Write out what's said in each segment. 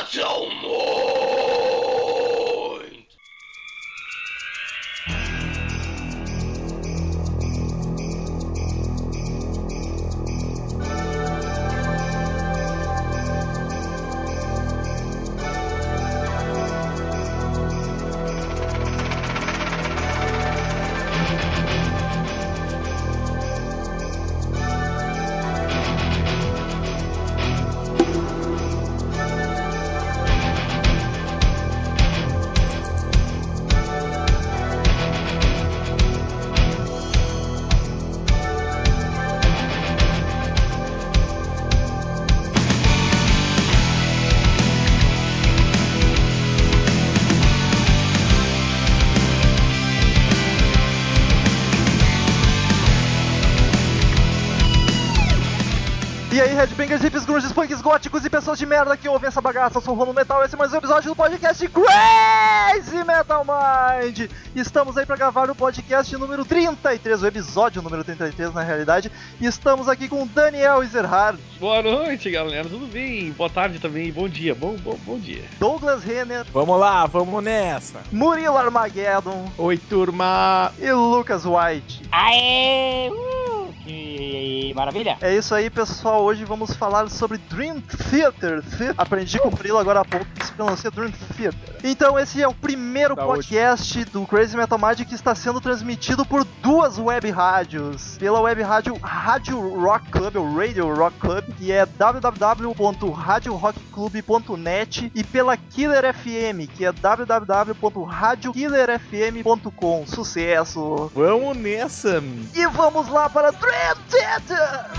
Metal Mind. Punks, góticos e pessoas de merda que ouvem essa bagaça, eu sou o Rono Metal, esse é mais um episódio do podcast Crazy Metal Mind! Estamos aí pra gravar o podcast número 33, o episódio número 33 na realidade, e estamos aqui com Daniel Ezerhard, Boa noite, galera. Tudo bem? Boa tarde também. Bom dia. Bom, bom, bom dia. Douglas Renner, Vamos lá, vamos nessa. Murilo Armageddon Oi, turma. e Lucas White. Aê! Uh, maravilha! É isso aí, pessoal. Hoje vamos falar sobre Dream Theater. The- Aprendi com o Murilo agora há pouco que se pronuncia Dream Theater. Então, esse é o primeiro Saúde. podcast do Crazy Metal Mind que está sendo transmitido por duas web rádios. Pela web rádio Rádio Rock Club, ou Radio Rock Club, que é www.radiorockclub.net e pela Killer FM, que é www.radiokillerfm.com. Sucesso! Vamos nessa. E vamos lá para Dream Theater!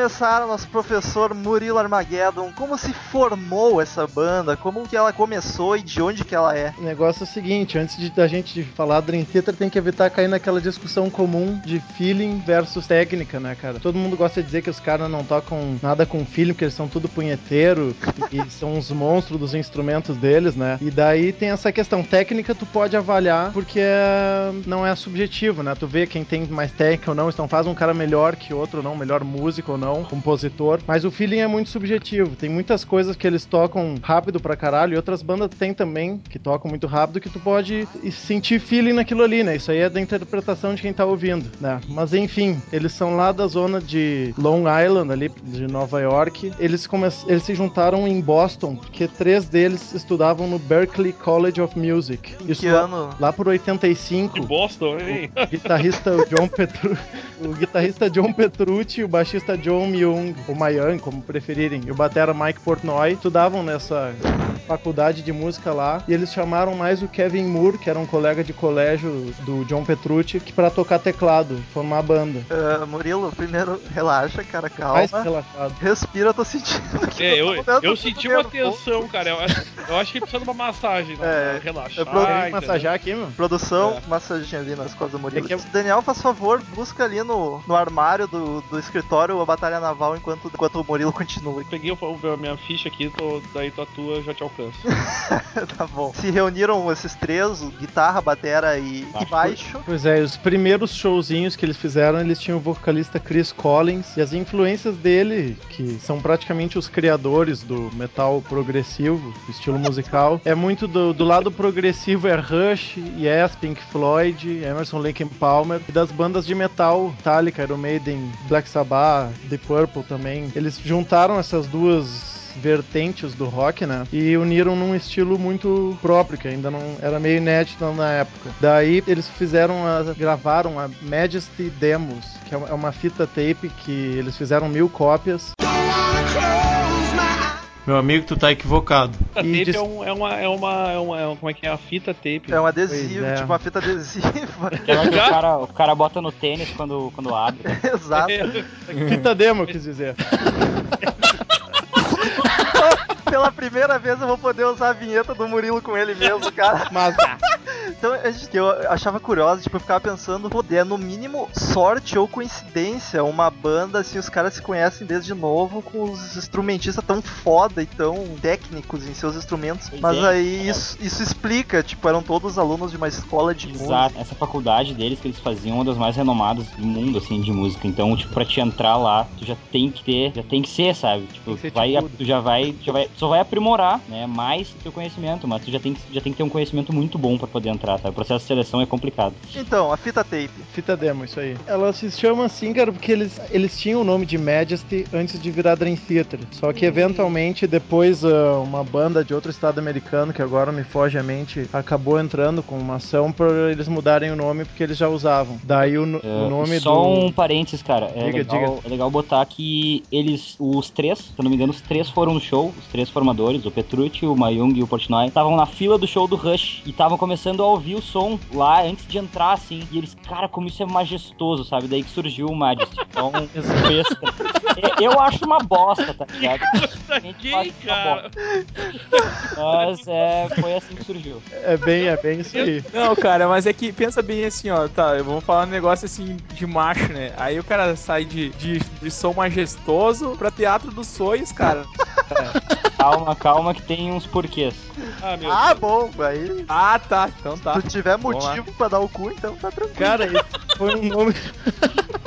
Então, para começar, nosso professor Murilo Armageddon, como se formou essa banda? Como que ela começou e de onde que ela é? O negócio é o seguinte, antes de, da gente falar Dream Theater, tem que evitar cair naquela discussão comum de feeling versus técnica, né, cara? Todo mundo gosta de dizer que os caras não tocam nada com feeling, porque eles são tudo punheteiro e são uns monstros dos instrumentos deles, né? E daí tem essa questão técnica, tu pode avaliar porque é- não é subjetivo, né? Tu vê quem tem mais técnica ou não, então faz um cara melhor que outro ou não, melhor músico ou não, compositor, mas o feeling é muito subjetivo. Tem muitas coisas que eles tocam rápido pra caralho e outras bandas tem também que tocam muito rápido que tu pode sentir feeling naquilo ali, né? Isso aí é da interpretação de quem tá ouvindo, né? Mas enfim, eles são lá da zona de Long Island, ali de Nova York. Eles, come... eles se juntaram em Boston, porque três deles estudavam no Berklee College of Music. Em Isso que lá, ano? lá por 85. De Boston, hein? O guitarrista John Petru... o guitarrista John Petrucci e o baixista John Myung, ou Myung, como preferirem, e o batera Mike Portnoy, estudavam nessa faculdade de música lá, e eles chamaram mais o Kevin Moore, que era um colega de colégio do John Petrucci, que para tocar teclado, formar a banda. Ah, Murilo, primeiro relaxa, cara, Mais calma. relaxado. Respira, eu tô sentindo que É, eu, eu senti uma tensão, cara. Eu acho, eu acho que precisa de uma massagem. Né? É, Relaxa. eu pro- entendeu? massajar aqui, meu? Produção, É. massaginha ali nas costas do Murilo. É que eu- Daniel, faz favor, busca ali no, no armário do, do escritório a batalha naval enquanto, enquanto o Murilo continua. Peguei o- a minha ficha aqui, tô, daí tua tua já te alcanço. tá bom. Se reuniram esses três, guitarra, batera e, e baixo. Pois é, os primeiros showzinhos que eles fizeram, eles tinham o vocalista Chris Collins e as influências dele, que são praticamente os criadores do metal progressivo, do estilo musical, é muito do, do lado progressivo é Rush, Yes, Pink Floyd, Emerson Lake and Palmer e das bandas de metal, Metallica, Iron Maiden, Black Sabbath, The Purple também. Eles juntaram essas duas vertentes do rock, né? E uniram num estilo muito próprio, que ainda não era meio inédito na época. Daí eles fizeram, a, gravaram a Majesty Demos, que é uma- fita tape que eles fizeram mil cópias. Meu amigo, tu tá equivocado. A E tape dis- é, um, é, uma, é, uma, é uma. é uma- Como é que é? A fita tape. É um adesivo, Pois é. tipo uma fita adesiva. Aquela que o cara, o cara bota no tênis quando, quando abre. Exato. É, Fita demo, eu quis dizer. Pela primeira vez eu vou poder usar a vinheta do Murilo com ele mesmo, cara. Mas ah, Então, eu achava curioso, tipo, eu ficava pensando, pô, é no mínimo sorte ou coincidência uma banda, assim, os caras se conhecem desde novo com os instrumentistas tão foda e tão técnicos em seus instrumentos. Mas aí é. isso, isso explica, tipo, eram todos alunos de uma escola de música. Exato, essa faculdade deles que eles faziam é uma das mais renomadas do mundo, assim, de música. Então, tipo, pra te entrar lá, tu já tem que ter, já tem que ser, sabe? Tipo, vai, ticudo. tu já vai, tu já vai, só vai aprimorar, né, mais o teu conhecimento, mas tu já tem que, já tem que ter um conhecimento muito bom pra poder entrar, tá? O processo de seleção é complicado. Então, a fita tape. fita demo, isso aí. Ela se chama assim, cara, porque eles, eles tinham o nome de Majesty antes de virar Dream Theater. Só que eventualmente, depois, ah, uma banda de outro estado americano, que agora me foge a mente, acabou entrando com uma ação pra eles mudarem o nome porque eles já usavam. Daí o, no- É, nome só do. um parênteses, cara. É, Diga, legal, é legal botar que eles, os três, se eu não me engano, os três foram no show, os três formadores, o Petrucci, o Mayung e o Portnoy, estavam na fila do show do Rush e estavam começando a ouvir o som lá antes de entrar, assim. E eles, cara, como isso é majestoso, sabe? Daí que surgiu o Majesty. Então, fez- eu acho uma bosta, tá ligado? Gay, cara. Mas é, foi assim que surgiu. É bem, é bem isso aí. Não, cara, mas é que pensa bem assim, ó, tá, eu vou falar um negócio assim de macho, né? Aí o cara sai de, de, de som majestoso pra teatro dos sonhos, cara. Calma, calma, que tem uns porquês. Ah, meu Ah, Deus. bom, aí. Ah, tá, então tá. Se tu tiver Vamos lá. motivo pra dar o cu, então tá tranquilo. Cara, esse foi um nome.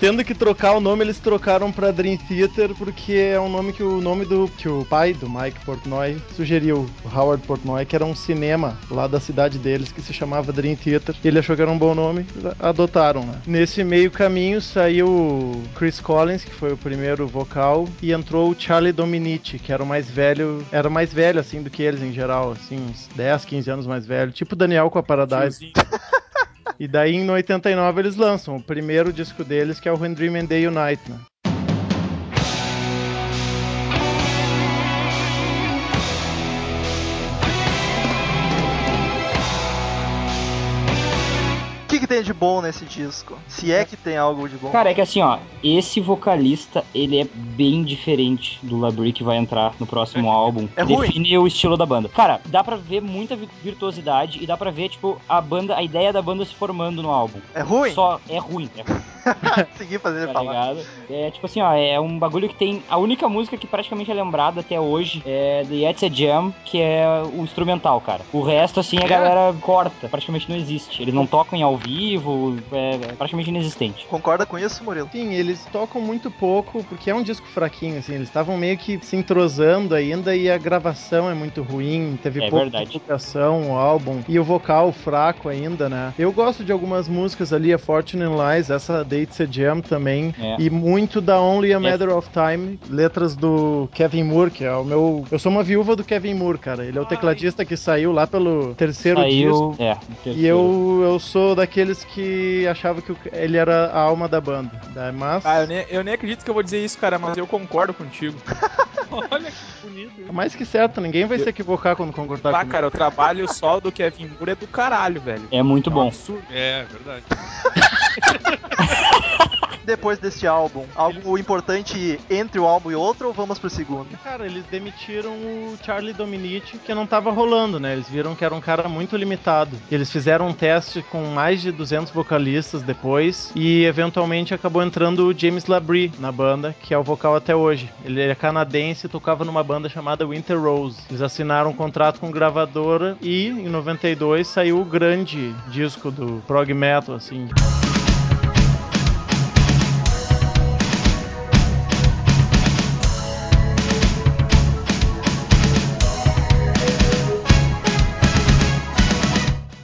Tendo que trocar o nome, eles trocaram pra Dream Theater porque é um nome que o nome do que o pai do Mike Portnoy sugeriu, o Howard Portnoy, que era um cinema lá da cidade deles que se chamava Dream Theater. Ele achou que era um bom nome, adotaram, né? Nesse meio caminho saiu Chris Collins, que foi o primeiro vocal, e entrou o Charlie Dominici, que era o mais velho, era mais velho assim do que eles em geral, assim, uns 10, 15 anos mais velho, tipo Daniel com a Paradise. E daí em 89 eles lançam o primeiro disco deles, que é o When Dream and Day Unite, né? Tem de bom nesse disco? Se é que tem algo de bom. Cara, é que assim, ó, esse vocalista, ele é bem diferente do Labrie que vai entrar no próximo álbum. É ruim? Define o estilo da banda. Cara, dá pra ver muita vi- virtuosidade e dá pra ver, tipo, a banda, a ideia da banda se formando no álbum. É ruim? Só é ruim, é ruim, Segui fazendo ele tá falar. ligado? É tipo assim, ó, é um bagulho que tem. A única música que praticamente é lembrada até hoje é The Yet's a Jam, que é o instrumental, cara. O resto, assim, a galera corta, praticamente não existe. Eles não tocam em ao vivo, é, é praticamente inexistente. Concorda com isso, Murilo? Sim, eles tocam muito pouco, porque é um disco fraquinho, assim, eles estavam meio que se entrosando ainda e a gravação é muito ruim, teve É pouca verdade. divulgação, o álbum, e o vocal fraco ainda, né? Eu gosto de algumas músicas ali, a Fortune and Lies, essa Dates a Jam também, É. e muito da Only a É. Matter of Time, letras do Kevin Moore, que é o meu... Eu sou uma viúva do Kevin Moore, cara, ele é o tecladista que saiu lá pelo terceiro disco. Saiu. É, o E terceiro. eu, eu sou que achava que ele era a alma da banda. né? Mas, Ah, eu nem, eu nem acredito que eu vou dizer isso, cara, mas eu concordo contigo. Olha que bonito. hein? mais que certo, ninguém vai se equivocar quando concordar Tá, comigo. cara, o trabalho solo do Kevin Moore é do caralho, velho. É muito É um bom. absurdo. É, verdade. Depois deste álbum, algo importante entre o álbum e outro ou vamos pro segundo? Cara, eles demitiram o Charlie Dominici, que não tava rolando, né? Eles viram que era um cara muito limitado. Eles fizeram um teste com mais de 200 vocalistas depois e eventualmente acabou entrando o James Labrie na banda, que é o vocal até hoje. Ele é canadense e tocava numa banda chamada Winter Rose. Eles assinaram um contrato com gravadora e em 92 saiu o grande disco do prog metal, assim.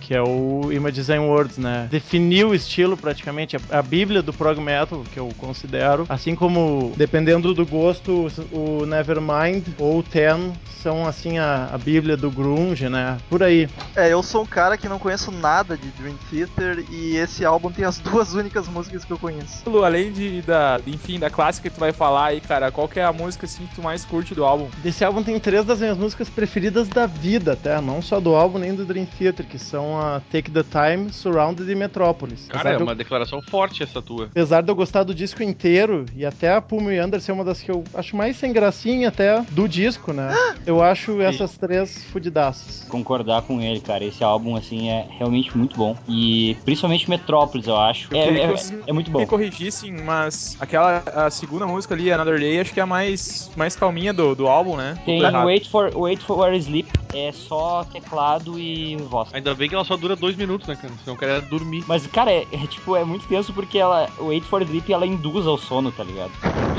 Que é o Image Design Words, né? Definiu o estilo praticamente, a, a bíblia do prog metal, que eu considero, assim como, dependendo do gosto, o Nevermind ou o Ten são, assim, a, a bíblia do grunge, né? Por aí. É, eu sou um cara que não conheço nada de Dream Theater e esse álbum tem as duas únicas músicas que eu conheço. Lu, além de, da, enfim, da clássica que tu vai falar aí, cara, qual que é a música assim que tu mais curte do álbum? Desse álbum tem três das minhas músicas preferidas da vida, até, não só do álbum nem do Dream Theater, que são a Take the Time, Surrounded e Metropolis. Cara, Apesar é de eu- uma declaração forte essa tua. Apesar de eu gostar do disco inteiro e até a Puma e Under ser uma das que eu acho mais sem gracinha até do disco, né? Eu acho essas três fudidaças. concordar com ele, cara. Esse álbum, assim, é realmente muito bom. E principalmente Metrópolis, eu acho. Eu É, é- que vocês é muito bom. me corrigissem, mas aquela a segunda música ali, Another Day, acho que é a mais, mais calminha do, do álbum, né? Tem. Wait for, Wait for Sleep, é só teclado e voz. Ainda bem que ela só dura dois minutos, né, cara? Senão o cara ia dormir. Mas, cara, é, é, tipo, é muito tenso porque ela, o Wait for Sleep, ela induz ao sono, tá ligado?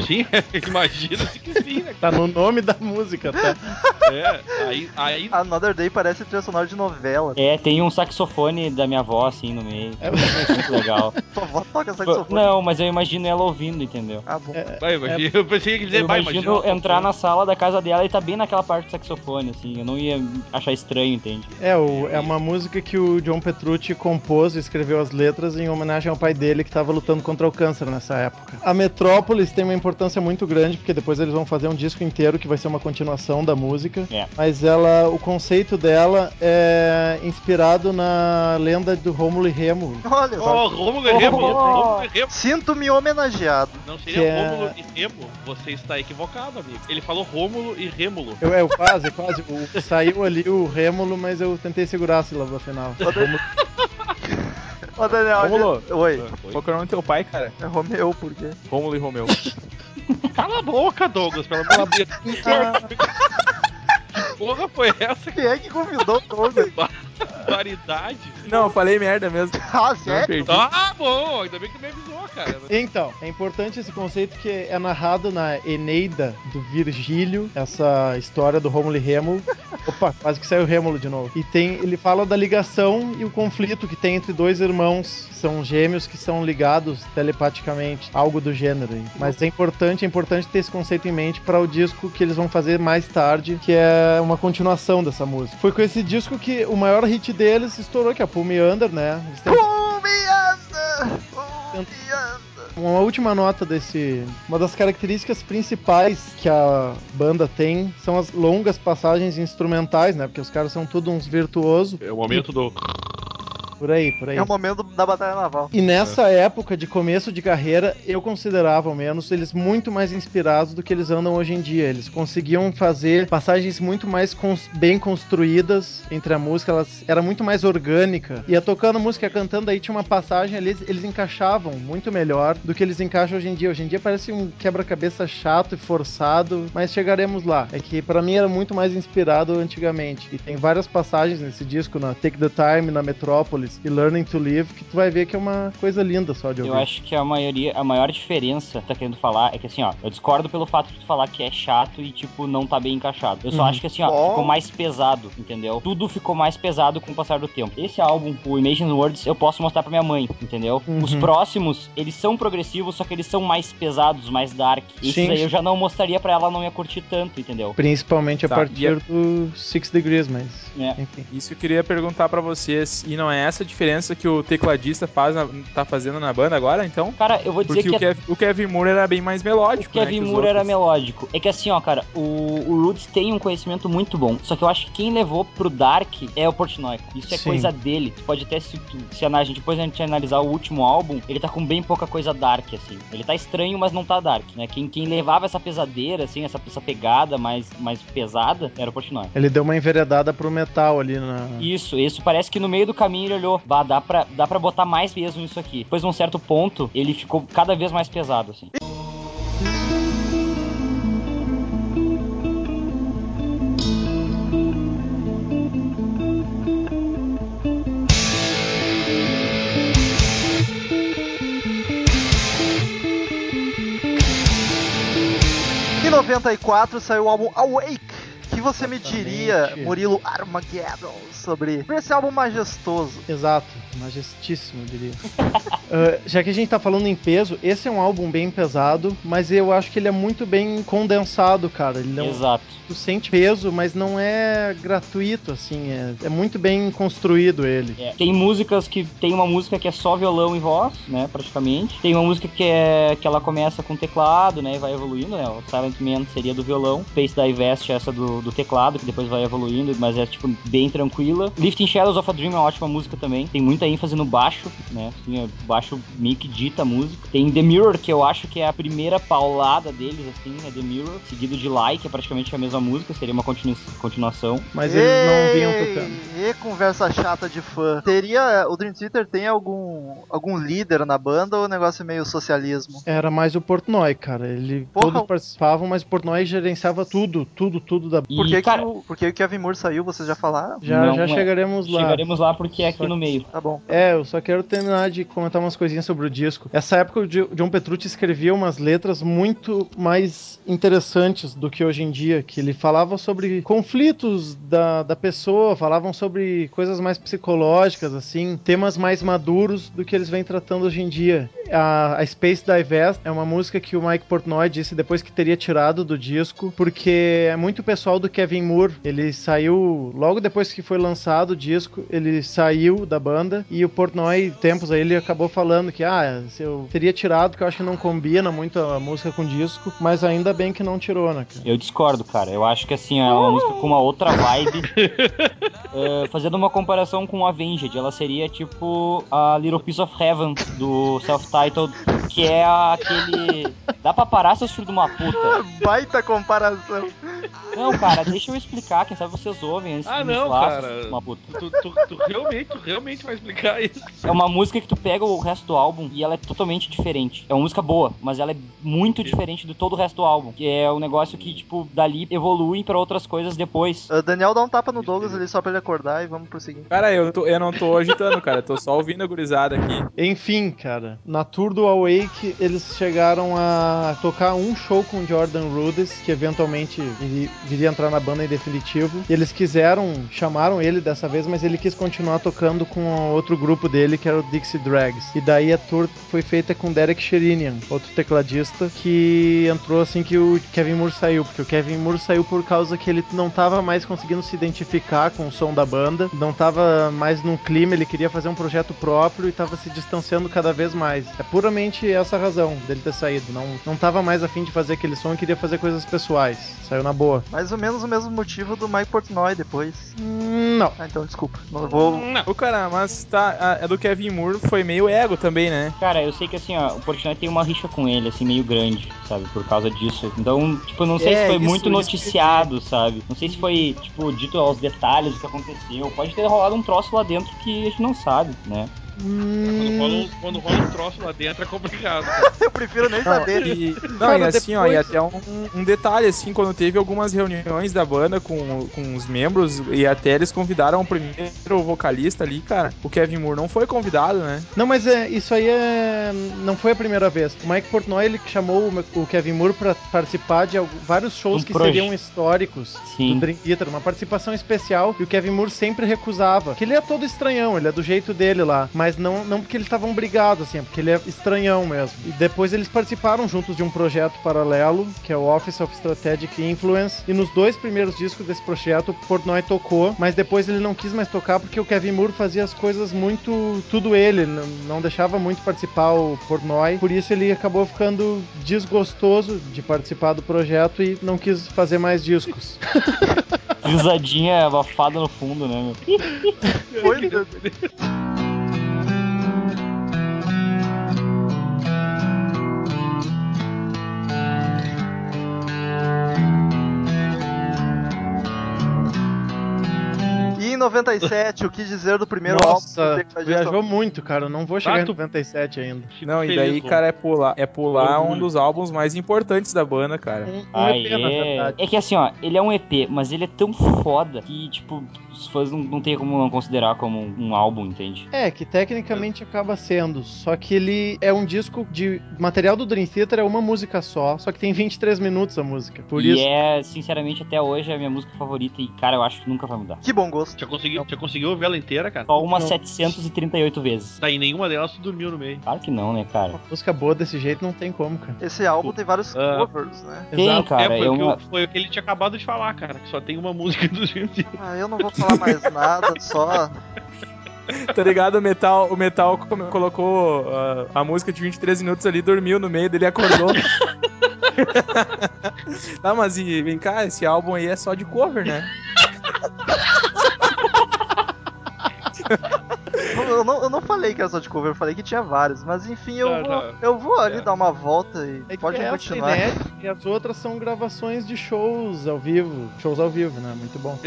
Sim, imagina-se que sim, né? Tá no nome da música, tá? É, aí, aí Another Day parece trilha sonora de novela. É, tem um saxofone da minha avó, assim, no meio. É. muito legal. Tua avó toca saxofone. Não, mas eu imagino ela ouvindo, entendeu? Ah, bom. É, vai, imagina- eu pensei que ele Eu dizer, vai, imagino imagina. entrar na sala da casa dela e tá bem naquela parte do saxofone, assim. Eu não ia achar estranho, entende? é, o- é uma música que o John Petrucci compôs e escreveu as letras em homenagem ao pai dele que tava lutando contra o câncer nessa época. A Metrópolis tem uma importância muito grande porque depois eles vão fazer um disco inteiro que vai ser uma continuação da música. É. Mas ela, o conceito dela é inspirado na lenda do Rômulo e Remo. Olha, Ó, Rômulo e Remo, Oh. Rômulo e Remo. sinto-me homenageado. Não Que seria é- Rômulo e Remo. Você está equivocado, amigo. Ele falou Rômulo e Rêmulo. Eu, eu quase, quase. O- saiu ali o Rêmulo, mas eu tentei segurar a sílaba final. Rômulo- Ô, Daniel, Rômulo. Oi. Qual que é o nome do teu pai, cara? É Romeu, por quê? Rômulo e Romeu. Cala a boca, Douglas, pelo amor de Deus. Que porra foi essa? Que Quem é que convidou o Douglas? barbaridade. Não, eu falei merda mesmo. ah, sério? perdi. Ah, bom, ainda bem que tu me avisou, cara. Então, é importante esse conceito que é narrado na Eneida do Virgílio, essa história do Rômulo e Rêmulo. Opa, quase que saiu Rêmulo de novo. E tem, ele fala da ligação e o conflito que tem entre dois irmãos, que são gêmeos que são ligados telepaticamente, algo do gênero. aí. Mas é importante, é importante ter esse conceito em mente para o disco que eles vão fazer mais tarde, que é uma continuação dessa música. Foi com esse disco que o maior hit deles estourou, que é a Pull Me Under, né? Têm- Pull me under, pull me under. Uma última nota desse. Uma das características principais que a banda tem são as longas passagens instrumentais, né? Porque os caras são todos uns virtuosos. É o momento do. Por aí, por aí. É o momento da batalha naval. E nessa época de começo de carreira, eu considerava, ao menos, eles muito mais inspirados do que eles andam hoje em dia. Eles conseguiam fazer passagens muito mais cons- bem construídas entre a música, elas era muito mais orgânica. Ia tocando música, cantando, aí tinha uma passagem ali, eles, eles encaixavam muito melhor do que eles encaixam hoje em dia. Hoje em dia parece um quebra-cabeça chato e forçado, mas chegaremos lá. É que pra mim era muito mais inspirado antigamente. E tem várias passagens nesse disco, na Take the Time, na E Learning to Live, que tu vai ver que é uma coisa linda só de ouvir. Eu acho que a maioria, a maior diferença que tá querendo falar é que assim, ó, eu discordo pelo fato de tu falar que é chato e, tipo, não tá bem encaixado. Eu só Uhum. acho que assim, ó, Ó. ficou mais pesado, entendeu? Tudo ficou mais pesado com o passar do tempo. Esse álbum, o Imagine Words, eu posso mostrar pra minha mãe, entendeu? Uhum. Os próximos, eles são progressivos, só que eles são mais pesados, mais dark. Sim, aí eu já não mostraria pra ela, não ia curtir tanto, entendeu? Principalmente a Tá, partir e a- do Six Degrees, mas. É. Enfim. Isso eu queria perguntar pra vocês. E não é essa a diferença que o tecladista faz na- tá fazendo na banda agora, então? Cara, eu vou dizer Porque que o, é Kev- o Kevin Moore era bem mais melódico, O Kevin né, Moore era melódico. É que assim, ó, cara, o, o Roots tem um conhecimento muito bom. Só que eu acho que quem levou pro Dark é o Portnoy. Isso é Sim. coisa dele. Tu pode até se, se a gente depois a gente analisar o último álbum, ele tá com bem pouca coisa dark, assim. Ele tá estranho, mas não tá dark, né? Quem, quem levava essa pesadeira, assim, essa, essa pegada mais, mais pesada, era o Portnoy. Ele deu uma enveredada pro metal ali na. Isso, isso parece que no meio do caminho ele olhou, vá, dá pra, dá pra botar mais peso nisso aqui. Depois, num certo ponto, ele ficou cada vez mais pesado, assim. Em 94 saiu o álbum Awake. O que você me diria, Exatamente. Murilo Armageddon, sobre esse álbum majestoso? Exato, majestíssimo, eu diria. Ah, já que a gente tá falando em peso, esse é um álbum bem pesado, mas eu acho que ele é muito bem condensado, cara. Ele não, Exato. tu sente peso, mas não é gratuito, assim. É, é muito bem construído ele. É, Tem músicas que tem uma música que é só violão e voz, né, praticamente. Tem uma música que é que ela começa com teclado, né, e vai evoluindo, né? O Silent Man seria do violão, Face Divest essa do, do teclado, que depois vai evoluindo, mas é, tipo, bem tranquila. Lifting Shadows of a Dream é uma ótima música também. Tem muita ênfase no baixo, né? Assim, o baixo meio que dita a música. Tem The Mirror, que eu acho que é a primeira paulada deles, assim, é The Mirror. Seguido de Like, que é praticamente a mesma música, seria uma continu continuação. Mas eles não vinham tocando. E conversa chata de fã. Teria. O Dream Theater tem algum, algum líder na banda ou o negócio é meio socialismo? Era mais o Portnoy, cara. Ele Porra. todos participavam, mas o Portnoy gerenciava tudo, tudo, tudo da E, Por que, cara, que, o, por que o Kevin Moore saiu? Vocês já falaram? Já, Não já é. chegaremos lá. chegaremos lá porque é aqui Só- no meio. Tá bom. É, eu só quero terminar de comentar umas coisinhas sobre o disco. Essa época o John Petrucci escrevia umas letras muito mais interessantes do que hoje em dia, que ele falava sobre conflitos da, da pessoa, falavam sobre coisas mais psicológicas, assim, temas mais maduros do que eles vêm tratando hoje em dia. A, a Space Divest é uma música que o Mike Portnoy disse depois que teria tirado do disco, porque é muito pessoal do Kevin Moore. Ele saiu logo depois que foi lançado o disco, ele saiu da banda e o Portnoy, tempos aí, ele acabou falando que ah, se eu teria tirado, que eu acho que não combina muito a música com o disco, mas ainda bem que não tirou, né, cara? Eu discordo, cara. Eu acho que assim, é uma música com uma outra vibe. É, fazendo uma comparação com Avenged, ela seria tipo a Little Piece of Heaven do self-titled, que é aquele. Dá pra parar, seus filhos de uma puta. Baita comparação. Não, cara, deixa eu explicar, quem sabe vocês ouvem antes Ah, de não, falar, cara. uma puta. Tu, tu- tu realmente, tu realmente vai explicar isso. É uma música que tu pega o resto do álbum e ela é totalmente diferente. É uma música boa, mas ela é muito diferente de todo o resto do álbum. Que é um negócio que, tipo, dali evolui pra outras coisas depois. Uh, Daniel dá um tapa no Douglas ali só pra ele acordar e vamos prosseguir. Cara, eu, tô- eu não tô agitando, cara. Eu tô só ouvindo a gurizada aqui. Enfim, cara, na tour do Awake eles chegaram a tocar um show com Jordan Rudess, que eventualmente ele viria entrar na banda em definitivo. E eles quiseram, chamaram ele dessa vez, mas ele quis continuar tocando com outro grupo dele, que era o Dixie Drags. E daí a tour foi feita com Derek Sherinian, outro tecladista, que entrou assim que o Kevin Moore saiu, porque o Kevin Moore saiu por causa que ele não tava mais conseguindo se identificar com o som da banda, não tava mais num clima, ele queria fazer um projeto próprio e tava se distanciando cada vez mais. É puramente essa razão dele ter saído. Não, não tava mais afim de fazer aquele som e queria fazer coisas pessoais. Saiu na boa. Mais ou menos o mesmo motivo do Mike Portnoy depois. Não. Ah, então desculpa. Não vou. Ô, cara, mas tá. A, a do Kevin Moore foi meio ego também, né? Cara, eu sei que assim, ó, o Portnoy tem uma rixa com ele, assim, meio grande, sabe? Por causa disso. Então, tipo, não sei É, se foi isso- muito isso noticiado, sabe? Não sei se foi, tipo, dito aos detalhes do que aconteceu. Pode ter rolado um troço lá dentro que a gente não sabe, né? Quando rola, um, quando rola um troço lá dentro é complicado. Eu prefiro nem saber. E, não, Cara, e assim, ó, e depois- até um, um detalhe, assim, quando teve algumas reuniões da banda com, com os membros, e até eles convidaram o primeiro vocalista ali, cara, o Kevin Moore não foi convidado, né? Não, mas é, isso aí é, não foi a primeira vez. O Mike Portnoy ele chamou o, o Kevin Moore pra participar de vários shows Um que proje- seriam históricos Sim. do Dream Theater, uma participação especial, e o Kevin Moore sempre recusava. Que ele é todo estranhão, ele é do jeito dele lá, mas não, não porque eles estavam brigados, assim, é porque ele é estranhão mesmo. E depois eles participaram juntos de um projeto paralelo, que é o Office of Strategic Influence, e nos dois primeiros discos desse projeto, o Portnoy tocou, mas depois ele não quis mais tocar porque o Kevin Moore fazia as coisas muito tudo ele, não deixava muito participar o Portnoy, por isso ele acabou ficando desgostoso de participar do projeto e não quis fazer mais discos. Risadinha abafada no fundo, né, meu? Foi, 97, o que dizer do primeiro Nossa, álbum tecladista? viajou muito, cara, eu não vou chegar Ah, em tu- 97 ainda. Não, e daí, cara, é pular, é pular um dos álbuns mais importantes da banda, cara. Um, um EP, na verdade. é que assim, ó, ele é um EP, mas ele é tão foda que, tipo, os fãs não, não tem como não considerar como um, um álbum, entende? É, que tecnicamente acaba sendo, só que ele é um disco de material do Dream Theater, é uma música só, só que tem 23 minutos a música. Por e isso, é, sinceramente, até hoje a minha música favorita e, cara, eu acho que nunca vai mudar. Que bom gosto. Conseguiu, já conseguiu ouvir ela inteira, cara? Só umas Não. 738 vezes. Tá, e nenhuma delas tu dormiu no meio. Claro que não, né, cara? uma música boa desse jeito não tem como, cara. Esse álbum tem vários Ah. covers, né? Tem, Exato. cara, é, foi, é o eu- foi o que ele tinha acabado de falar, cara. Que só tem uma música do Dream Theater. Ah, eu não vou falar mais nada, só. Tá ligado? O Metal, o Metal co- colocou ah, a música de 23 minutos ali, dormiu no meio dele e acordou. Não, mas e, vem cá, esse álbum aí é só de cover, né? Eu não, eu não falei que era só de cover, eu falei que tinha vários. Mas enfim, eu Tá, vou, tá. eu vou ali É. dar uma volta e É pode essa continuar. inédita e as outras são gravações de shows ao vivo. Shows ao vivo, né? Muito bom.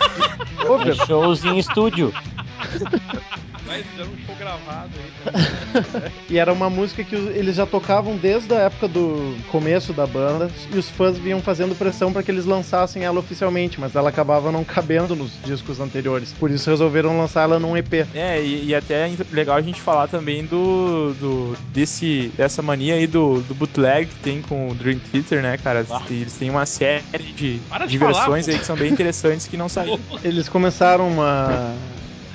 Cover. Shows em estúdio. Mas fizeram um show gravado aí. E era uma música que eles já tocavam desde a época do começo da banda e os fãs vinham fazendo pressão para que eles lançassem ela oficialmente, mas ela acabava não cabendo nos discos anteriores. Por isso resolveram lançar ela num EP. É, e, e até é legal a gente falar também do, do desse, dessa mania aí do, do bootleg que tem com o Dream Theater, né, cara? Ah. Eles têm uma série de, de de falar, versões pô. aí que são bem interessantes que não saíram. Eles começaram uma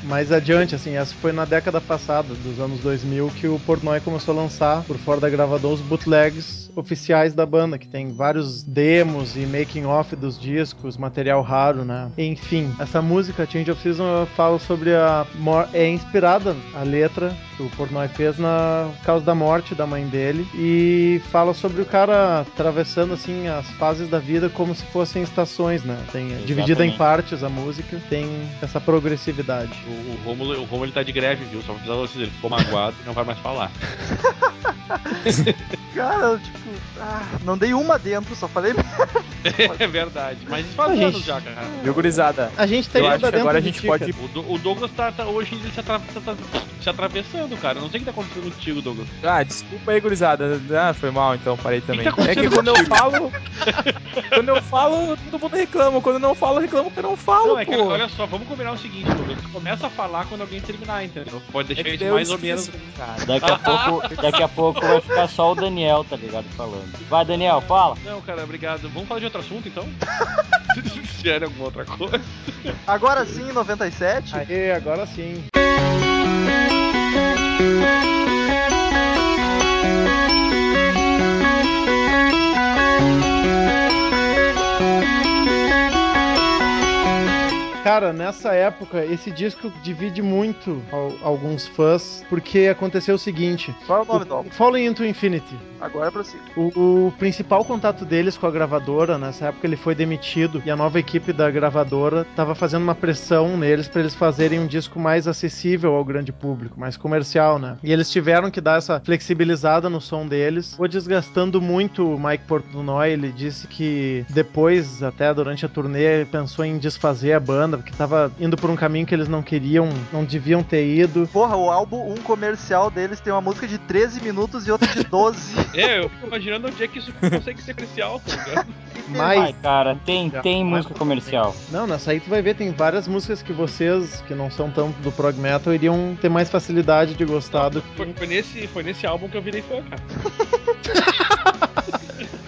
mais adiante, assim, essa foi na década passada, dos anos 2000, que o Portnoy começou a lançar, por fora da gravadora, os bootlegs oficiais da banda, que tem vários demos e making off dos discos, material raro, né? Enfim, essa música, Change of Season, eu falo sobre a... é inspirada, a letra que o Portnoy fez na causa da morte da mãe dele, e fala sobre o cara atravessando, assim, as fases da vida como se fossem estações, né? Tem, é dividida em partes a música, tem essa progressividade. O, Romulo, o Romulo ele tá de greve, viu? Só pra avisar vocês, ele ficou magoado e não vai mais falar. Cara, tipo, ah, não dei uma dentro, só falei. é verdade. Mas isso faz anos já, cara. Viu, gurizada? A gente tem Eu acho que agora a gente pode. O, Do- o Douglas tá, tá- hoje ele se, atra- tá- tá- se atravessando, cara. Não sei o que tá acontecendo contigo, Douglas. Ah, desculpa aí, gurizada. Ah, foi mal, então parei também. que tá é que acontecendo quando eu falo. quando eu falo, todo mundo reclama. Quando eu não falo, reclamo que eu não falo, Não, é que, pô. olha só, vamos combinar o seguinte, Douglas. Tu começa a falar quando alguém terminar, entendeu? Pode É deixar que isso mais ou menos. esqueço, cara. Daqui a pouco, daqui a pouco vai ficar só o Daniel, tá ligado? Falando. Vai, Daniel, fala. Não, cara, obrigado. Vamos falar de outro assunto, então? Se tiver alguma outra coisa. Agora sim, em 97. Aê, agora sim. Cara, nessa época, esse disco divide muito al- alguns fãs, porque aconteceu o seguinte: Qual é o nome do álbum? Falling into Infinity. Agora prossiga. O, o principal contato deles com a gravadora, nessa época ele foi demitido e a nova equipe da gravadora estava fazendo uma pressão neles para eles fazerem um disco mais acessível ao grande público, mais comercial, né? E eles tiveram que dar essa flexibilizada no som deles. Foi desgastando muito o Mike Portnoy, ele disse que depois, até durante a turnê, pensou em desfazer a banda, porque tava indo por um caminho que eles não queriam, não deviam ter ido. Porra, o álbum, um comercial deles tem uma música de 13 minutos e outra de 12. É, eu fico imaginando onde é que isso consegue ser crucial, tá ligado? Mas Ai, cara, tem, tem música comercial. Não, nessa aí tu vai ver, tem várias músicas que vocês, que não são tanto do prog metal, iriam ter mais facilidade de gostar do Foi, que... foi nesse, foi nesse álbum que eu virei fã, cara.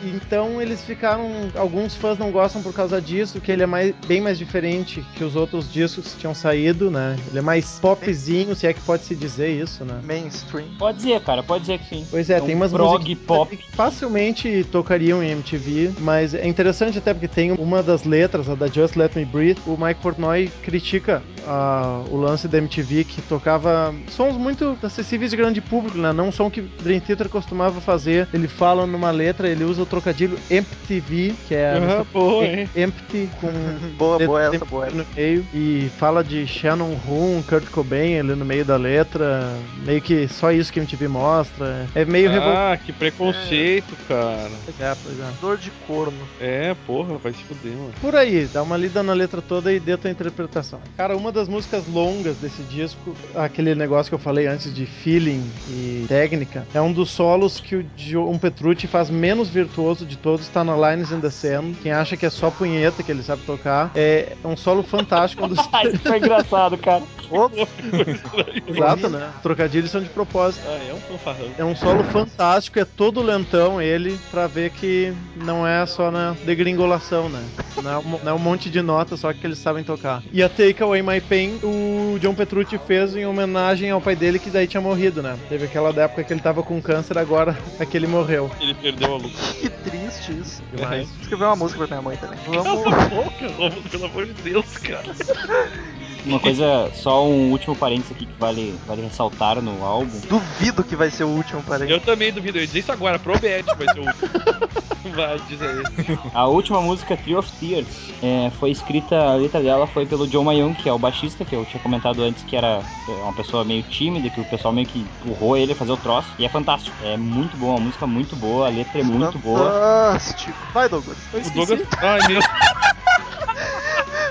Então eles ficaram... Alguns fãs não gostam por causa disso, que ele é mais, bem mais diferente que os outros discos que tinham saído, né? Ele é mais popzinho, se é que pode se dizer isso, né? Mainstream. Pode dizer, cara, pode dizer que sim. Pois é, É um tem umas prog músicas pop. que facilmente tocariam em MTV, mas é interessante até porque tem uma das letras, a da Just Let Me Breathe, o Mike Portnoy critica ah, o lance da MTV que tocava sons muito acessíveis de grande público, né? Não um som que Dream Theater costumava fazer. Ele fala numa letra, ele usa o trocadilho MTV, que é Aham, boa, hein? empty com boa, boa essa, boa no meio e fala de Shannon Hoon, Kurt Cobain ali no meio da letra, meio que só isso que a MTV mostra. É meio. Ah, que preconceito, cara. Pois é, pois é. Dor de corno. É, porra, vai se fuder, mano. Por aí, dá uma lida na letra toda e dê tua interpretação. Cara, uma das músicas longas desse disco, aquele negócio que eu falei antes de feeling e técnica, é um dos solos que o John Petrucci faz menos virtuoso de todos, tá na Lines in the Sand. Quem acha que é só punheta que ele sabe tocar, é um solo fantástico. Um dos... Ai, foi engraçado, cara. Exato, né? Trocadilhos são de propósito. Ah, é um fanfarrão. É um solo fantástico, é todo lentão ele, pra ver que não é só na degringolação, né? Não é, um, não é um monte de notas só que eles sabem tocar. E a Take Away My Pain, o John Petrucci fez em homenagem ao pai dele que daí tinha morrido, né? Teve aquela da época que ele tava com câncer, agora é que ele morreu. Ele perdeu a luta. que triste isso. Demais. Escrever uma música pra minha mãe também. Cala Vamos. a boca, Romulo, pelo amor de Deus, cara. Uma coisa, só um último parênteses aqui que vale, vale ressaltar no álbum. Duvido que vai ser o último, parente. Eu também duvido, eu ia dizer isso agora, promete vai ser o último. Vai dizer isso. A última música, Tree of Tears, é, foi escrita, a letra dela foi pelo John Mayung, que é o baixista, que eu tinha comentado antes que era é, uma pessoa meio tímida, que o pessoal meio que empurrou ele a fazer o troço. E é fantástico. É muito bom, a música é muito boa, a letra é muito boa. Fantástico. Vai, Douglas. Eu O. Douglas. Ai, meu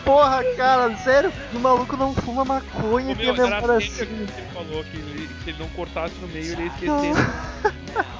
Porra, cara, sério? O maluco não fuma maconha, O tem a meu, era memória assim que assim. ele falou que, ele- que se ele não cortasse no meio, ele ia esquecer.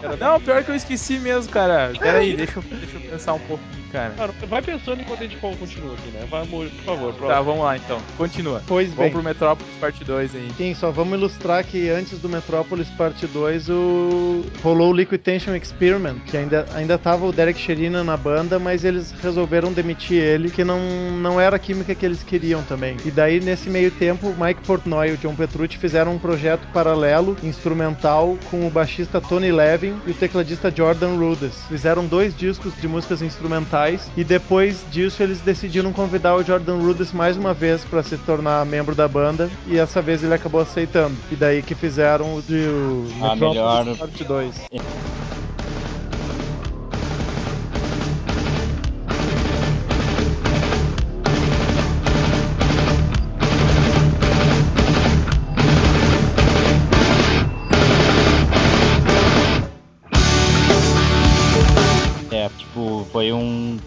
Era Não, pior que eu esqueci mesmo, cara. Pera aí, deixa eu, deixa eu pensar um pouquinho, cara. Cara, vai pensando enquanto a gente continua aqui, né? Vai, amor, por favor, Tá, próximo. vamos lá então. Continua. Pois Vamos bem. pro Metrópolis parte 2 aí. Sim, só vamos ilustrar que antes do Metropolis Parte 2 o... rolou o Liquid Tension Experiment, que ainda, ainda tava o Derek Sherina na banda, mas eles resolveram demitir ele, que não, não era a química que eles queriam também. E daí, nesse meio tempo, Mike Portnoy e o John Petrucci fizeram um projeto paralelo, instrumental, com o baixista Tony Levin e o tecladista Jordan Rudess. Fizeram dois discos de músicas instrumentais e depois disso eles decidiram convidar o Jordan Rudess mais uma vez para se tornar membro da banda e essa vez ele acabou aceitando. E daí que fizeram o de o Metropolis melhor- Parte 2.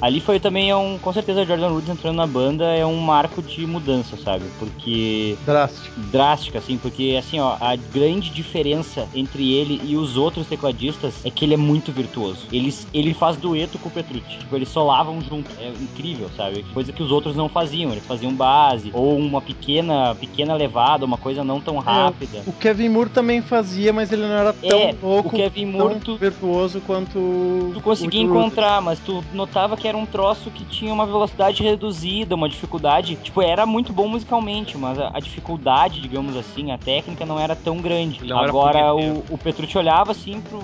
Ali foi também é um. Com certeza, Jordan Rhodes entrando na banda é um marco de mudança, sabe? Porque. Drástico. Drástica, assim, porque assim, ó, a grande diferença entre ele e os outros tecladistas é que ele é muito virtuoso. Ele, ele faz dueto com o Petrucci. Tipo, eles solavam junto. É incrível, sabe? Coisa que os outros não faziam. Eles faziam base, ou uma pequena, pequena levada, uma coisa não tão rápida. O Kevin Moore também fazia, mas ele não era tão É, louco, o Kevin tão Moore, tu- virtuoso quanto Tu conseguia encontrar, mas tu notava que era um troço que tinha uma velocidade reduzida, uma dificuldade. Tipo, era muito bom musicalmente, mas a, a dificuldade, digamos assim, a técnica não era tão grande. Não era Agora o, o Petrucci olhava assim pro.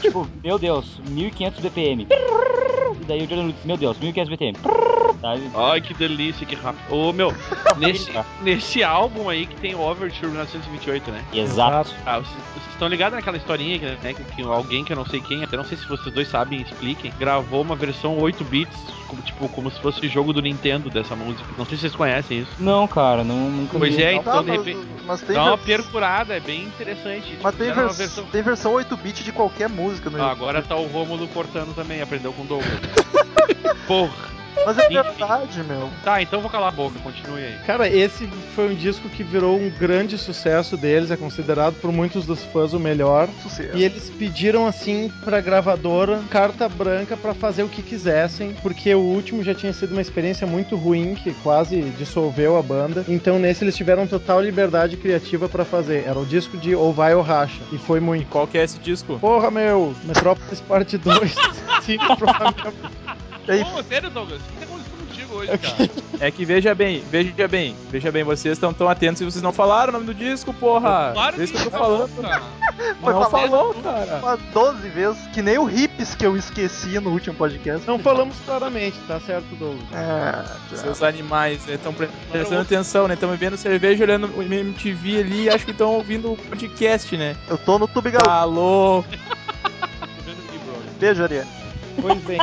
tipo, meu Deus, 1500 BPM. E daí o Jordan Lutz, meu Deus, 1500 BPM. Sabe? Ai, que delícia, que rápido. Ô, meu, nesse, nesse álbum aí que tem Overture 1928, né? Exato. Ah, vocês, vocês estão ligados naquela historinha que, né, que, que alguém que eu não sei quem, até não sei se vocês dois sabem, expliquem, gravou uma versão 8 bits, como, tipo, como se fosse jogo do Nintendo dessa música. Não sei se vocês conhecem isso. Não, cara, não, nunca Pois vi. é, Tá, então de mas, repente. mas tem, Dá uma vers- percurada, é bem interessante. mas tem, Fizeram uma vers- versão. tem versão 8-bit de qualquer música no Ah, YouTube. agora tá o Rômulo cortando também, aprendeu com o Douglas. Porra. Mas é Enfim. verdade, meu. Tá, então vou calar a boca, continue aí. Cara, esse foi um disco que virou um grande sucesso deles, é considerado por muitos dos fãs o melhor. Sucesso. E eles pediram assim pra gravadora carta branca pra fazer o que quisessem, porque o último já tinha sido uma experiência muito ruim que quase dissolveu a banda. Então nesse eles tiveram total liberdade criativa pra fazer. Era o disco de ou vai ou racha e foi muito. Qual que é esse disco? Porra, meu, Metrópolis Parte 2. Sim, provavelmente. Ei, Pô, sério, Douglas? O que tá acontecendo contigo hoje, cara? É que veja bem, veja bem, veja bem, vocês estão tão atentos e vocês não falaram o nome do disco, porra! Claro É isso que eu tô tá falando. cara. Foi não falou, cara. umas 12 vezes, que nem o Hips que eu esqueci no último podcast. Não falamos claramente, tá certo, Douglas? É, tá. Seus animais, né? Estão prestando atenção, né? Estão bebendo cerveja, olhando o MTV ali e acho que estão ouvindo o podcast, né? eu tô no Tube Gaúcho. Alô! Beijo, Ariane. Pois bem.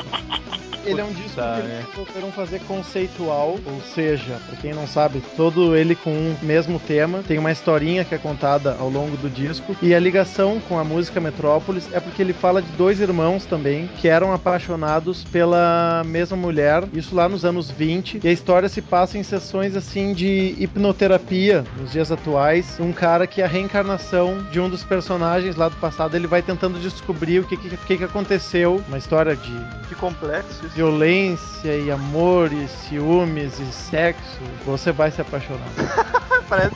Ele é um disco Tá, que eles resolveram fazer conceitual, ou seja, pra quem não sabe, todo ele com um mesmo tema, tem uma historinha que é contada ao longo do disco, e a ligação com a música Metrópolis é porque ele fala de dois irmãos também, que eram apaixonados pela mesma mulher, isso lá nos anos 20, e a história se passa em sessões assim de hipnoterapia nos dias atuais, um cara que é a reencarnação de um dos personagens lá do passado, ele vai tentando descobrir o que, que, que que aconteceu, uma história de Que complexo isso. Violência e amor e ciúmes e sexo, você vai se apaixonar. Parece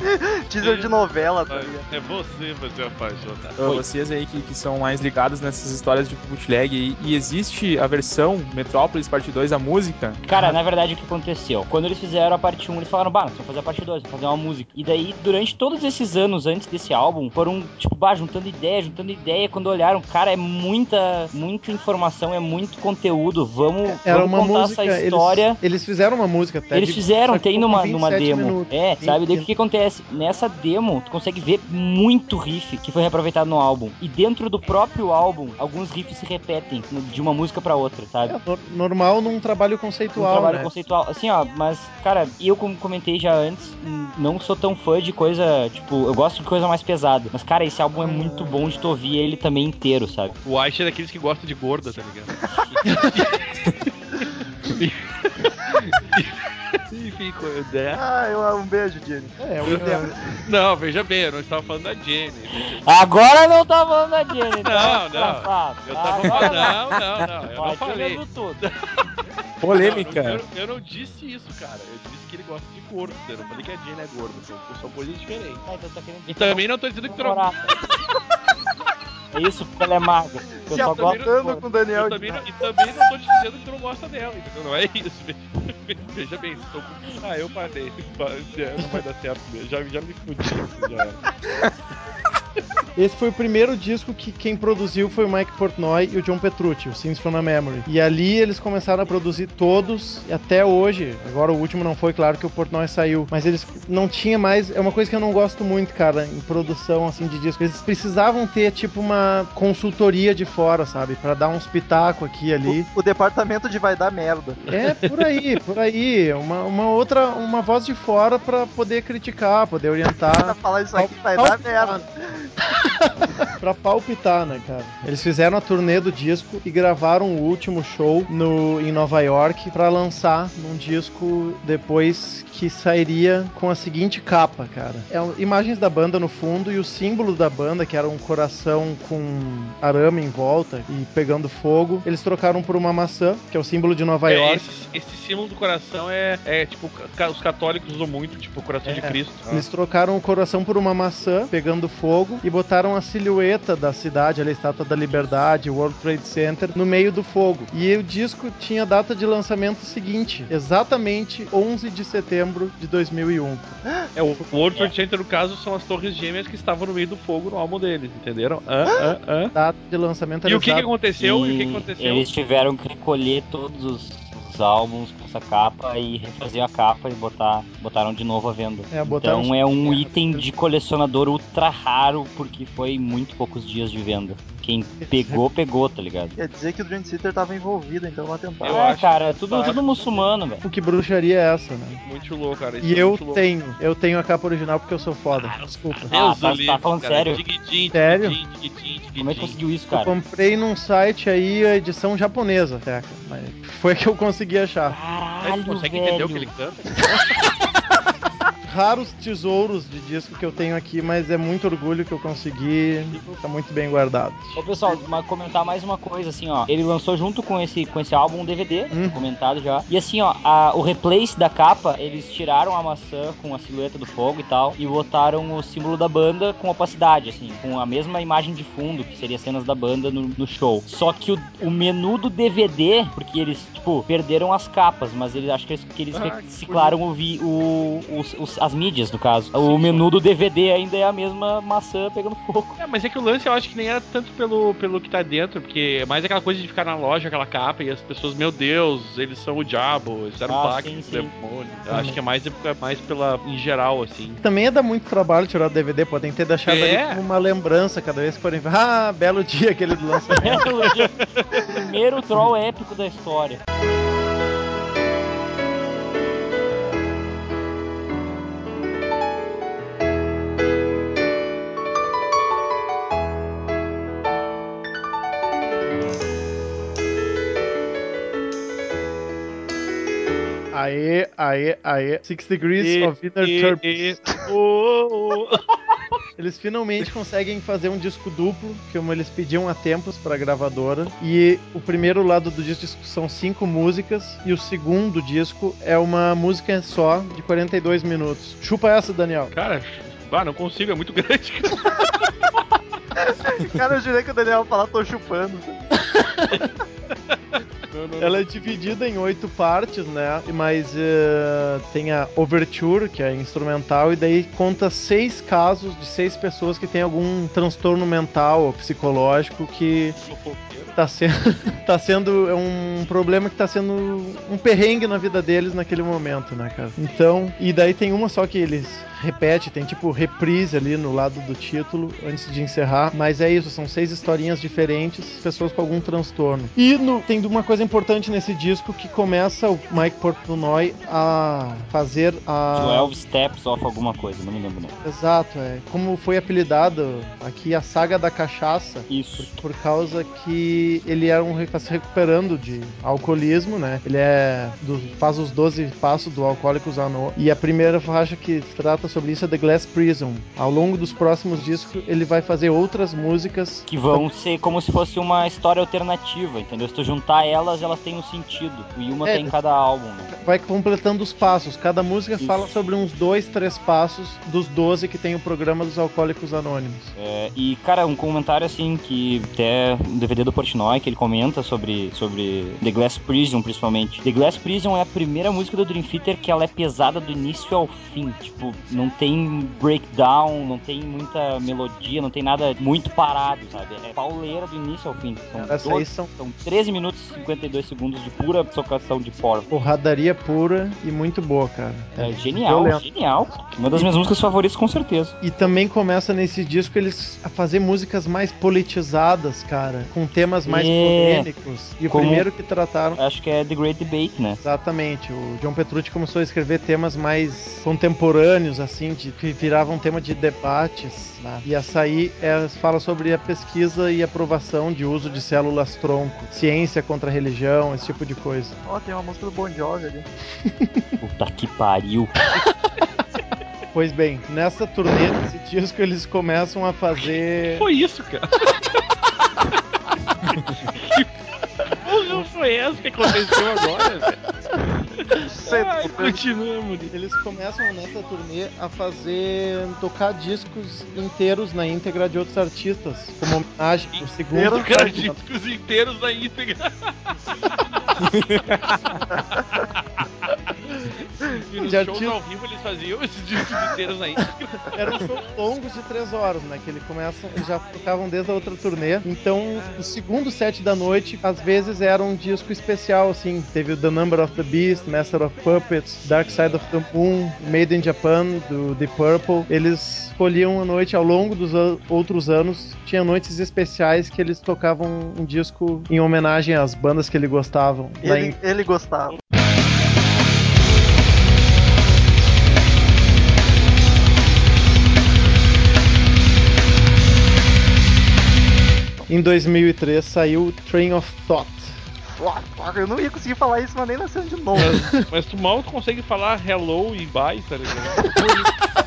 teaser de novela, tá ligado? É você vai se apaixonar. Ô, Vocês aí que, que são mais ligados nessas histórias de bootleg aí, e existe a versão Metrópolis Parte 2, a música? Cara, na verdade, o que aconteceu? Quando eles fizeram a parte 1, eles falaram, bah, nós vamos fazer a parte 2, vamos fazer uma música. E daí, durante todos esses anos antes desse álbum, foram, tipo, bah, juntando ideia, juntando ideia. Quando olharam, cara, é muita, muita informação, é muito conteúdo. Vamos, Era vamos uma contar música. essa história. Eles, eles fizeram uma música até. Eles de- fizeram, que tem numa, numa 27 demo. minutos. É, sabe? Daí o 20. que, acontece? Nessa demo, tu consegue ver muito riff que foi reaproveitado no álbum. E dentro do próprio álbum, alguns riffs se repetem de uma música pra outra, sabe? É nor- normal num trabalho um conceitual. trabalho né? conceitual. Assim, ó, mas, cara, eu como comentei já antes, não sou tão fã de coisa, tipo, eu gosto de coisa mais pesada. Mas, cara, esse álbum é muito bom de tu ouvir ele também inteiro, sabe? O Aisha é daqueles que gosta de gorda, tá ligado? Enfim, né? Ah, eu, um beijo, Jenny. É, o ideal. Não, veja bem, eu não estava falando da Jenny. Agora não tá falando da Jenny, Não, tá? não. Safado. Eu tava falando. Não, não, não. Eu não falei. tudo. Polêmica. Não, eu, eu não disse isso, cara. Eu disse que ele gosta de gordo. Eu não falei que a Jenny é gorda. São, coisas diferentes. Ah, então tá E também não tô dizendo que tu não. É isso, porque ela é magra. Eu Se só gosto com o Daniel. Eu também, não, e também não tô te dizendo que tu não gosta dela, entendeu? Não é isso. Veja, veja bem, com... Ah, eu parei. Não vai dar certo mesmo. Já, já me fudi. Já. Esse foi o primeiro disco que quem produziu foi o Mike Portnoy e o John Petrucci, o Scenes from a Memory. E ali eles começaram a produzir todos, e até hoje, agora o último não foi, claro que o Portnoy saiu, mas eles não tinha mais, é uma coisa que eu não gosto muito, cara, em produção assim de disco. Eles precisavam ter tipo uma consultoria de fora, sabe, Pra dar uns pitaco aqui ali. O, o departamento de vai dar merda. É, por aí, por aí, uma, uma outra, uma voz de fora pra poder criticar, poder orientar. falar isso aqui vai dar merda. pra palpitar, né, cara? Eles fizeram a turnê do disco e gravaram o último show no, em Nova York pra lançar num disco depois que sairia com a seguinte capa, cara. É imagens da banda no fundo e o símbolo da banda, que era um coração com arame em volta e pegando fogo, eles trocaram por uma maçã, que é o símbolo de Nova É, York. esse, esse símbolo do coração é, é tipo, os católicos usam muito, tipo, o coração de É. Cristo. Eles trocaram o coração por uma maçã, pegando fogo, e botaram a silhueta da cidade, ali, a Estátua da Liberdade, o World Trade Center, no meio do fogo. E o disco tinha data de lançamento seguinte, exatamente 11 de setembro de 2001. É, o World Trade Center, no caso, são as torres gêmeas que estavam no meio do fogo no álbum deles, entenderam? Hã, hã, hã. Data de lançamento E o que, que aconteceu? E o que, aconteceu? Eles tiveram que recolher todos os, os álbuns essa capa e refazer a capa e botar, botaram de novo à venda. É, botaram Então é um item de colecionador ultra raro porque foi muito poucos dias de venda. Quem pegou, pegou, tá ligado? Quer dizer que o Dream Theater tava envolvido, então, no atentado. Eu é, acho cara, é tudo, claro. tudo muçulmano, velho. Que bruxaria é essa, né? Muito louco, cara. isso E é eu louco. tenho, eu tenho a capa original porque eu sou foda. Desculpa. Ah, Deus tá- do tá livre, falando cara. sério? Sério? Como é que conseguiu isso, Eu cara? comprei num site aí a edição japonesa, até. Mas foi que eu consegui achar. Aí Caralho, tu consegue velho. entender o que ele canta? raros tesouros de disco que eu tenho aqui, mas é muito orgulho que eu consegui. Tá muito bem guardado. Ô pessoal, ma- comentar mais uma coisa, assim, ó. Ele lançou junto com esse, com esse álbum um DVD, Hum. comentado já. E assim, ó, a- o replace da capa, eles tiraram a maçã com a silhueta do fogo e tal, e botaram o símbolo da banda com opacidade, assim, com a mesma imagem de fundo, que seria cenas da banda no, no show. Só que o, o menu do DVD, porque eles, tipo, perderam as capas, mas eles acho que eles, que eles Ah, que reciclaram o, vi, o, os- os- as mídias, no caso. o menu do DVD ainda é a mesma maçã pegando fogo. É, mas é que o lance eu acho que nem era tanto pelo, pelo que tá dentro, porque é mais aquela coisa de ficar na loja, aquela capa, e as pessoas, meu Deus, eles são o diabo, eles eram Ah, um pacto sim, sim. demônio. Eu acho que é mais, é mais pela. em geral, assim. Também é dar muito trabalho tirar o DVD, podem ter deixado É. ali uma lembrança cada vez que forem ver. Ah, belo dia aquele do lançamento. Primeiro troll épico da história. Aê, aê, aê. Six Degrees E- of Inner e- Turbulence. e- oh, oh. Eles finalmente conseguem fazer um disco duplo, como eles pediam há tempos pra gravadora. E o primeiro lado do disco são cinco músicas, e o segundo disco é uma música só, de 42 minutos. Chupa essa, Daniel. Cara, ah, não consigo, é muito grande. Cara, eu jurei que o Daniel ia falar, tô chupando. Ela é dividida em oito partes, né? Mas eh, tem a Overture, que é instrumental, e daí conta seis casos de seis pessoas que têm algum transtorno mental ou psicológico que tá sendo, tá sendo é um problema que tá sendo um perrengue na vida deles naquele momento, né, cara? Então, e daí tem uma só que eles repete, tem tipo reprise ali no lado do título antes de encerrar, mas é isso, são seis historinhas diferentes, pessoas com algum transtorno. E no, tem uma coisa importante nesse disco que começa o Mike Portnoy a fazer a 12 Steps of alguma coisa, não me lembro não. Exato, é como foi apelidado aqui a saga da cachaça Isso. por causa que ele é um tá se recuperando de alcoolismo, né? Ele é do, faz os 12 passos do Alcoólicos Anônimos e a primeira faixa que trata sobre isso é The Glass Prison. Ao longo dos próximos discos ele vai fazer outras músicas Que vão ser como se fosse uma história alternativa, entendeu? Se tu juntar elas, elas têm um sentido. E uma É. tem em cada álbum, né? vai completando os passos. Cada música Isso. fala sobre uns dois, três passos dos 12 que tem o programa dos Alcoólicos Anônimos. É, e, cara, um comentário assim que até no DVD do Portnoy que ele comenta sobre, sobre The Glass Prison, principalmente. The Glass Prison é a primeira música do Dream Theater que ela é pesada do início ao fim. Tipo, não tem breakdown, não tem muita melodia, não tem nada muito parado, sabe? É pauleira do início ao fim. São, aí 12, são são 13 minutos e 52 segundos de pura socação de porra. porradaria pura e muito boa, cara. É genial, violento. genial. cara. Uma das minhas músicas favoritas, com certeza. E também começa nesse disco eles a fazer músicas mais politizadas, cara, com temas mais polêmicos. E o Como- primeiro que trataram Acho que é The Great Debate, né? Exatamente, o John Petrucci começou a escrever temas mais contemporâneos, assim, de, que viravam tema de debates. Né? E essa aí é, fala sobre a pesquisa e aprovação de uso de células tronco, ciência contra a religião, esse tipo de coisa. Ó, tem uma música do Bon Jovi ali. Puta que pariu. Pois bem, nessa turnê desse disco eles começam a fazer. Foi isso, cara. Foi essa que aconteceu agora, velho? Sei, Ai, continuamos. Eles começam nessa turnê a fazer. tocar discos inteiros na íntegra de outros artistas, como homenagem pro segundo. Cara, discos inteiros da íntegra. E De shows artista- ao vivo eles faziam esses discos inteiros íntegra. Eram shows longos de três horas, né? Que ele começa, eles já tocavam desde a outra turnê. Então, o segundo set da noite, às vezes era um disco especial, assim. Teve o The Number of the Beast, Master of Puppets, Dark Side of the Moon, Made in Japan, do The Purple. Eles escolhiam a noite ao longo dos an- outros anos. Tinha noites especiais que eles tocavam um disco em homenagem às bandas que ele gostavam. Ele, ele gostava. Em 2003 saiu Train of Thought. Eu não ia conseguir falar isso, mas nem nascendo de novo. Mas tu mal consegue falar hello e bye, tá ligado?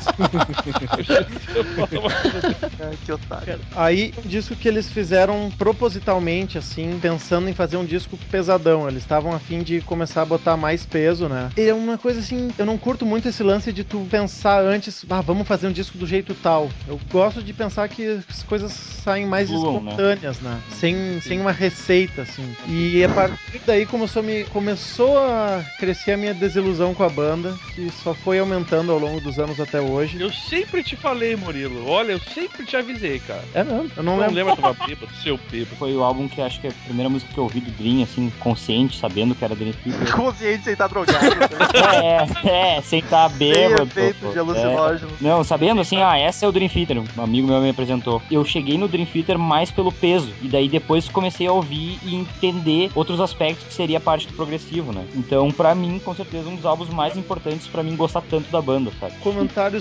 Que otário. Aí, um disco que eles fizeram propositalmente, assim, pensando em fazer um disco pesadão. Eles estavam a fim de começar a botar mais peso, né? E é uma coisa assim, eu não curto muito esse lance de tu pensar antes, ah, vamos fazer um disco do jeito tal. Eu gosto de pensar que as coisas saem mais Fluam, né? espontâneas, né? Sem, sem uma receita, assim. E a partir daí começou a, me, começou a crescer a minha desilusão com a banda, que só foi aumentando ao longo dos anos até hoje. Eu sempre te falei, Murilo. Olha, eu sempre te avisei, cara. É mesmo, eu não Não, lembro. lembra que tava bêbado, seu bêbado. Foi o álbum que acho que é a primeira música que eu ouvi do Dream, assim, consciente, sabendo que era Dream Theater. Consciente sem estar drogado. né? é, é, sem estar Sem bêbado. efeito de É. alucinógeno. Não, sabendo assim, ah, essa é o Dream Theater, um amigo meu me apresentou. Eu cheguei no Dream Theater mais pelo peso, e daí depois comecei a ouvir e entender outros aspectos que seria parte do progressivo, né? Então, pra mim, com certeza, um dos álbuns mais importantes pra mim gostar tanto da banda, sabe?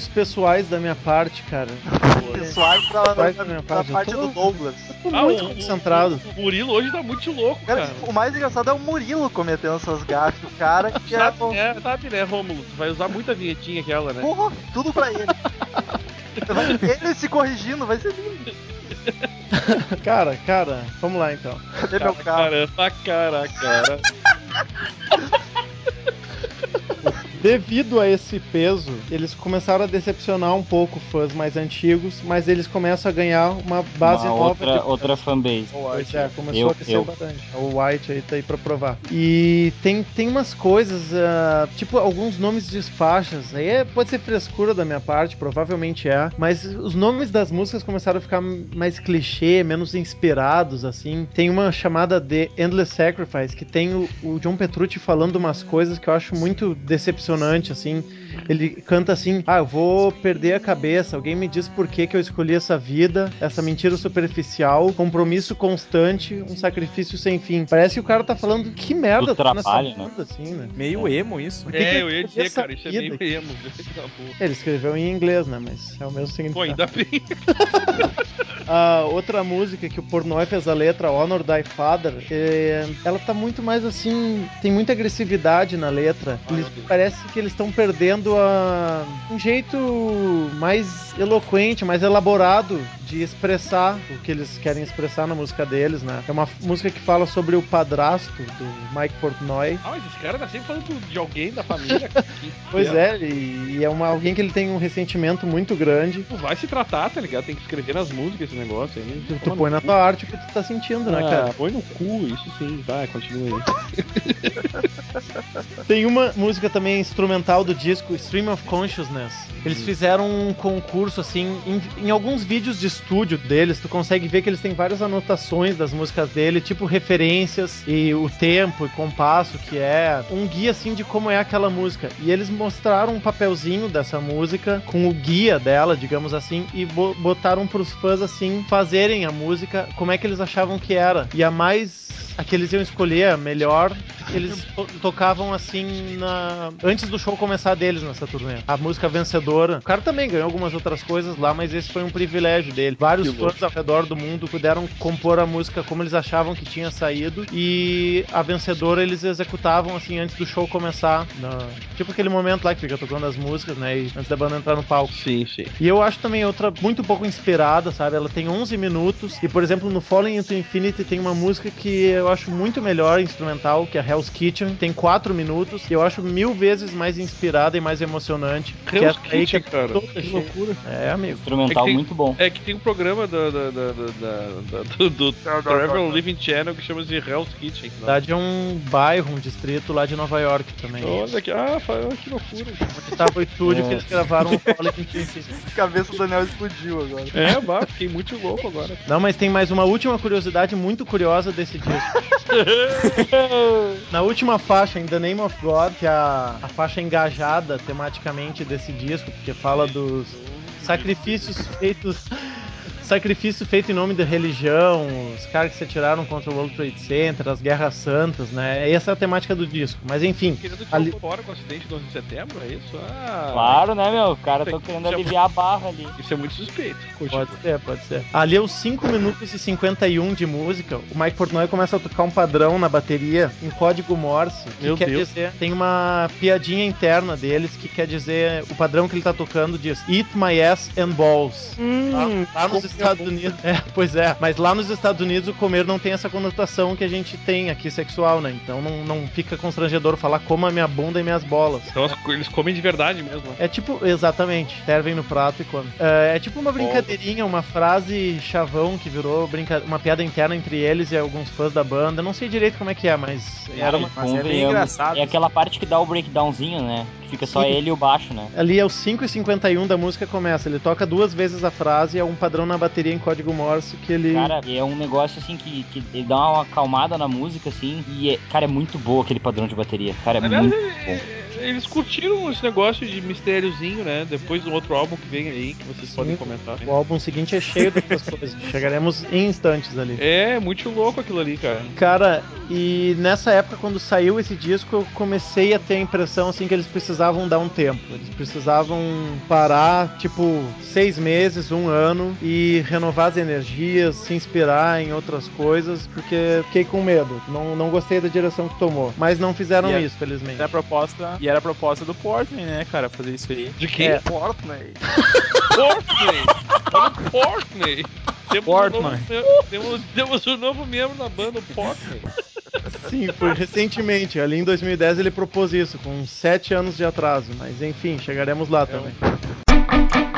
Comentários pessoais da minha parte, cara. Pessoais pra, pra, da minha parte, eu parte tô- do Douglas. Tô Ah, muito o- concentrado. O, o Murilo hoje tá muito louco, Cara, cara. o mais engraçado é o Murilo cometendo essas gafes. O cara que é. Sabe, é, sabe, né, Rômulo? Tu vai usar muita vinhetinha aquela, né? Porra, tudo pra ele. Ele se corrigindo, vai ser lindo. Cara, cara, vamos lá então. Cadê meu carro? Cara, cara, cara. Devido a esse peso, eles começaram a decepcionar um pouco fãs mais antigos, mas eles começam a ganhar uma base Uma nova outra, de outra fanbase. Pois é, começou Eu- a crescer eu. bastante. O White aí tá aí pra provar. E tem, tem umas coisas, ah, tipo alguns nomes de faixas. Aí é- pode ser frescura da minha parte, provavelmente é. Mas os nomes das músicas começaram a ficar mais clichê, menos inspirados, assim. Tem uma chamada de Endless Sacrifice, que tem o, o John Petrucci falando umas coisas que eu acho muito decepcionante, assim. Ele canta assim: Ah, eu vou perder a cabeça. Alguém me diz por que, que eu escolhi essa vida, essa mentira superficial, compromisso constante, um sacrifício sem fim. Parece que o cara tá falando que merda Do tá nessa trabalho, né? assim, né? Meio emo isso. Por que que É, ele eu ia dizer, cara, isso é vida? meio emo. Tá bom. Ele escreveu em inglês, né? Mas é o mesmo Pô, significado. ainda bem. A outra música que o Pornoi fez a letra, Honor Thy Father, é, ela tá muito mais assim. Tem muita agressividade na letra. Eles, parece que eles estão perdendo a, um jeito mais eloquente, mais elaborado de expressar o que eles querem expressar na música deles, né? É uma música que fala sobre o padrasto do Mike Portnoy. Ah, mas esse cara tá sempre falando de alguém da família. Pois é, e, e é uma, alguém que ele tem um ressentimento muito grande. Tu vai se tratar, tá ligado? Tem que escrever nas músicas esse negócio aí. Tu, tu põe na cu. tua arte o que tu tá sentindo, né, Ah, cara? põe no cu, isso sim. Vai, continua aí. Tem uma música também instrumental do disco Stream of Consciousness. Eles fizeram um concurso assim, em, em alguns vídeos de estúdio deles, tu consegue ver que eles têm várias anotações das músicas dele, tipo referências e o tempo e compasso que é, um guia assim de como é aquela música. E eles mostraram um papelzinho dessa música com o guia dela, digamos assim, e bo- botaram pros fãs assim fazerem a música como é que eles achavam que era. E a mais a que eles iam escolher, a melhor, eles to- tocavam assim na antes do show começar deles nessa turnê. A música vencedora. O cara também ganhou algumas outras coisas lá, mas esse foi um privilégio dele. Vários Que louco. fãs ao redor do mundo puderam compor a música como eles achavam que tinha saído e a vencedora eles executavam assim antes do show começar, na- tipo aquele momento lá que fica tocando as músicas, né, e antes da banda entrar no palco. Sim, sim. E eu acho também outra muito pouco inspirada, sabe? Ela tem 11 minutos. E, por exemplo, no Falling into Infinity tem uma música que eu acho muito melhor instrumental, que é Hell's Kitchen. Tem 4 minutos. E eu acho mil vezes mais inspirada e mais emocionante. que Hell's essa aí que é cara. Que loucura. É, amigo. Instrumental É que tem- muito bom. É que tem um programa do, do, do, do, do, do, do Travel Living Channel que chama-se Hell's Kitchen. Na verdade, é um bairro, um distrito lá de Nova York também. Olha que, ah, que loucura. Onde tava o estúdio É. que eles gravaram o. A cabeça do Daniel explodiu agora. É, bah, fiquei muito louco agora. Não, mas tem mais uma última curiosidade muito curiosa desse disco. Na última faixa, em The Name of God, que é a, a faixa engajada tematicamente desse disco, porque fala dos sacrifícios feitos. Sacrifício feito em nome da religião, os caras que se atiraram contra o World Trade Center, as guerras santas, né? Essa é a temática do disco. Mas enfim, Querendo tirar Ali- fora com o acidente do 11 de setembro, é isso? Ah, Claro, né, meu? Caras Tem estão que querendo aliviar a barra ali. Isso é muito suspeito. Continua. Pode ser, pode ser. Ali é os 5 minutos e 51 de música. O Mike Portnoy começa a tocar um padrão na bateria em código Morse. Que Meu quer Deus. dizer, tem uma piadinha interna deles que quer dizer, o padrão que ele tá tocando diz Eat my ass and balls. Lá, lá nos Estados Unidos. É, pois é. Mas lá nos Estados Unidos o comer não tem essa conotação que a gente tem aqui sexual, né? Então não, não fica constrangedor falar coma a minha bunda e minhas bolas. Então eles comem de verdade mesmo. É tipo, exatamente, servem no prato e comem. É, é tipo uma brincadeirinha, uma frase chavão que virou brinca... uma piada interna entre eles e alguns fãs da banda. Não sei direito como é que é, mas era uma... Mas é bem engraçado. É aquela parte que dá o breakdownzinho, né? Fica só ele e o baixo, né? Ali é os 5 e 51 da música começa. Ele toca duas vezes a frase, é um padrão na bateria em código Morse que ele. Cara, é um negócio assim que, que ele dá uma acalmada na música, assim, e, é, cara, é muito boa aquele padrão de bateria. Cara, é Aliás, muito é- bom. É- eles curtiram esse negócio de mistériozinho, né? Depois do outro álbum que vem aí, que vocês Sim. podem comentar. O álbum seguinte é cheio dessas coisas. Chegaremos em instantes ali. É, muito louco aquilo ali, cara. Cara, E nessa época, quando saiu esse disco, eu comecei a ter a impressão assim que eles precisavam dar um tempo. Eles precisavam parar, tipo, seis meses, um ano e renovar as energias, se inspirar em outras coisas, porque fiquei com medo. Não, não gostei da direção que tomou. Mas não fizeram é- isso, felizmente. Era a proposta, e era a proposta do Portman, né, cara, fazer isso aí. De quem? É. Fortnite. Fortney! Olha o Fortney! Temos Fortney. Um novo, temos, temos um novo membro da banda, o Fortney. Sim, foi recentemente. Ali em 2010 ele propôs isso, com sete anos de atraso. Mas enfim, chegaremos lá também. Em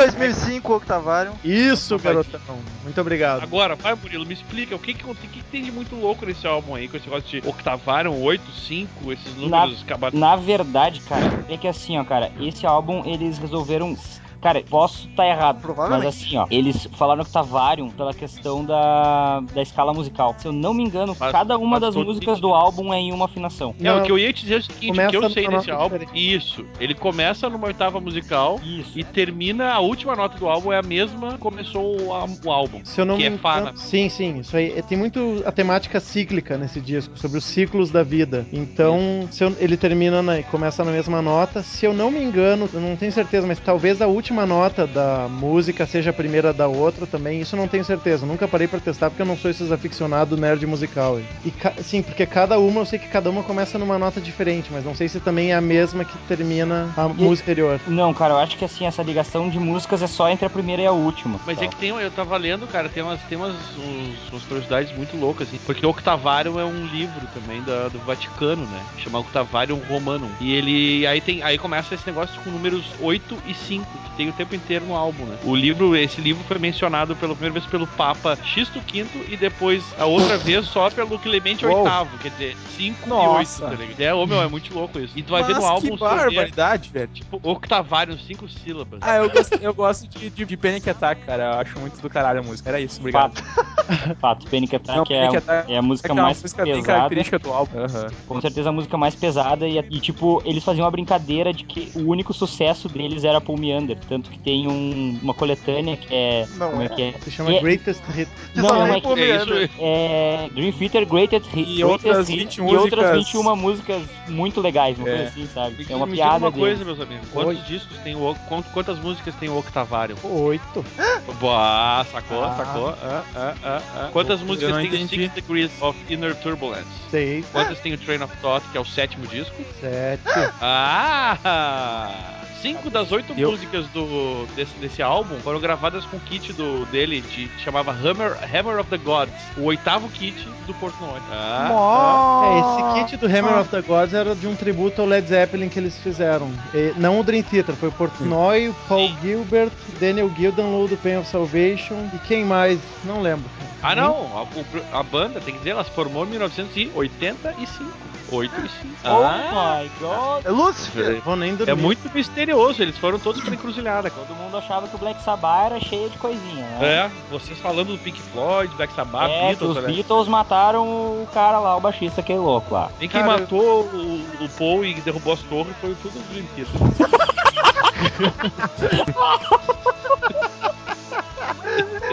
2005, o Octavarium. Isso, garotão. Muito obrigado. Agora, vai, Murilo, me explica o que, que, o que, que tem de muito louco nesse álbum aí, com esse negócio de octavarium, 8, 5, esses números acabados. Na verdade, cara, é que assim, ó, cara, esse álbum eles resolveram. Cara, posso estar errado, Provavelmente. mas assim, ó, eles falaram Octavarium pela questão da, da escala musical. Se eu não me engano, Faz- cada uma das músicas sentido. do álbum é em uma afinação. É, o Não, que eu ia te dizer é o seguinte, o que eu sei desse álbum, diferente. isso, ele começa numa oitava musical Isso. e termina, a última nota do álbum é a mesma que começou o, o álbum. Se eu não que me é engano, sim, sim, isso aí tem muito a temática cíclica nesse disco, sobre os ciclos da vida. Então, se eu- ele termina na, começa na mesma nota. Se eu não me engano, eu não tenho certeza, mas talvez a última nota da música seja a primeira da outra também. Isso eu não tenho certeza. Nunca parei pra testar porque eu não sou esses aficionado nerd musical. E sim, porque cada uma, eu sei que cada uma começa numa nota diferente, mas não sei se também é a mesma que termina a música anterior. Não, cara, eu acho que assim, essa ligação de músicas é só entre a primeira e a última. Mas Tá. é que tem, eu tava lendo, cara, tem umas, tem umas, uns- umas curiosidades muito loucas, assim. Porque o Octavarium é um livro também da- do Vaticano, né? Chama Octavarium Romanum. E ele. Aí tem. Aí começa esse negócio com números 8 e 5, que tem o tempo inteiro no álbum, né? O livro, esse livro foi mencionado pela primeira vez pelo Papa Xisto V e depois a outra vez só pelo Clemente Uou. VIII, quer dizer, 5 e Nossa. 8, tá ligado? É, ô meu, é muito louco isso. E tu vai ver Mas no álbum que ver, barbaridade, velho. tipo, Octavarium, 5 sílabas. Ah, eu gosto, eu gosto de, de, de Panic Attack, cara. Eu acho muito do caralho a música. Era isso, obrigado. Fato. Fato. Panic Attack, Não, é, Panic Attack é a música É aquela mais música pesada. característica do álbum. Aham. Com certeza a música mais pesada e, e, tipo, eles faziam uma brincadeira de que o único sucesso deles era Paul Meander, tanto que tem um- uma coletânea que é... Não como é, é. que é? Se chama É- Greatest Hit. Que Não, não, tem é que- É isso, É Dream Theater Greatest Hit, E outras Hit, 20 e outras músicas- 21 músicas muito legais, uma É. coisa assim, sabe? Me, É uma me piada diga uma deles. coisa, meus amigos. Quantos discos tem o quant- quantas músicas tem o Octavarium? Oito. Boa, sacou, Ah. sacou? Ah, ah, ah, ah. Quantas Eu músicas tem o entendi. Six Degrees of Inner Turbulence? Seis. Quantas tem o Train of Thought, que é o sétimo disco? Sete. Ah! Cinco das oito Eu- músicas do, desse, desse álbum foram gravadas com o kit do, dele, de, que chamava Hammer, Hammer of the Gods, o oitavo kit do Portnoy. Ah, É, esse kit do Hammer of the Gods era de um tributo ao Led Zeppelin que eles fizeram. E não o Dream Theater, foi o Portnoy, o Paul Sim. Gilbert, Daniel Gildenlow do Pain of Salvation e quem mais? Não lembro. cara. ah não, a, o- a banda, tem que dizer, ela se formou em 1985. 8 e 5. Oh my god! É Lúcifer. Vou nem dormir. É muito misterioso, eles foram todos pra encruzilhada. Todo mundo achava que o Black Sabbath era cheio de coisinha, né? É, vocês falando do Pink Floyd, Black Sabbath, É, que Beatles, os olha. Beatles mataram o cara lá, o baixista, aquele louco lá. Nem quem Cara, matou o, o Paul e derrubou as torres foi tudo os Dream Theater.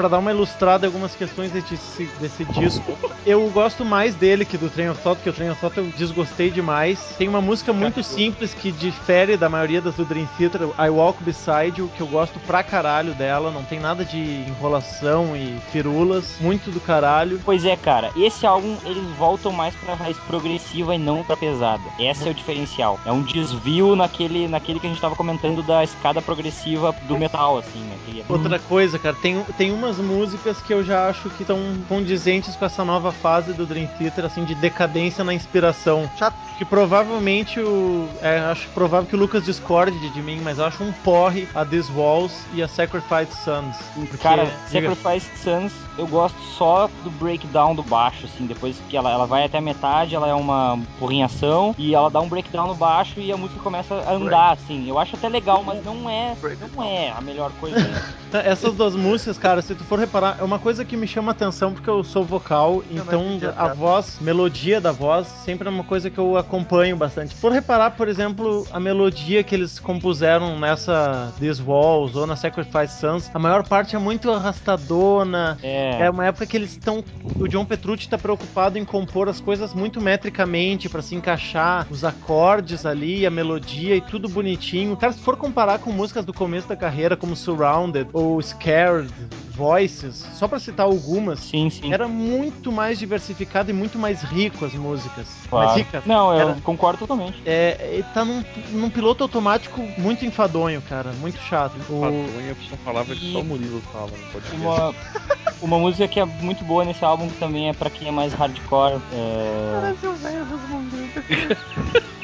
Pô, Pra dar uma ilustrada em algumas questões desse, desse disco, eu gosto mais dele que do Train of Thought, que o Train of Thought eu desgostei demais. Tem uma música muito simples que difere da maioria das do Dream Theater, I Walk Beside You, que eu gosto pra caralho dela, não tem nada de enrolação e firulas, muito do caralho. Pois é, cara, esse álbum eles voltam mais pra raiz progressiva e não pra pesada. Esse é o diferencial. É um desvio naquele, naquele que a gente tava comentando da escada progressiva do metal, assim, né? É- Outra coisa, cara, tem, tem umas músicas que eu já acho que estão condizentes com essa nova fase do Dream Theater, assim, de decadência na inspiração. Chato. Que provavelmente o. É, acho provável que o Lucas discorde de mim, mas eu acho um porre a These Walls e a Sacrifice Sons. Porque, Cara, diga- Sacrifice Sons, eu gosto só do breakdown do baixo, assim, depois que ela, ela vai até a metade, ela é uma porrinhação, e ela dá um breakdown no baixo e a música começa a andar, assim. Eu acho até legal, mas não é, não é a melhor coisa. Essas duas músicas, cara, se tu for reparar, é uma coisa que me chama atenção porque eu sou vocal, Então entendi a piada. voz, melodia da voz, sempre é uma coisa que eu acompanho bastante. Por reparar, por exemplo, a melodia que eles compuseram nessa These Walls ou na Sacrifice Sons, a maior parte é muito arrastadona. É. É uma época que eles estão. O John Petrucci tá preocupado em compor as coisas muito metricamente pra se encaixar os acordes ali, a melodia e tudo bonitinho. Cara, se for comparar com músicas do começo da carreira, como Surrounded ou Scared, Voices, só pra citar algumas, Sim, sim. era muito mais diversificado e muito mais rico as músicas. claro. Mais ricas. Não, eu Era- concordo totalmente. É, ele tá num, num piloto automático muito enfadonho, cara. Muito chato. O- Padrões, são palavras que E- só o Murilo fala no podcast. Uma, uma música que é muito boa nesse álbum, que também é pra quem é mais hardcore. É...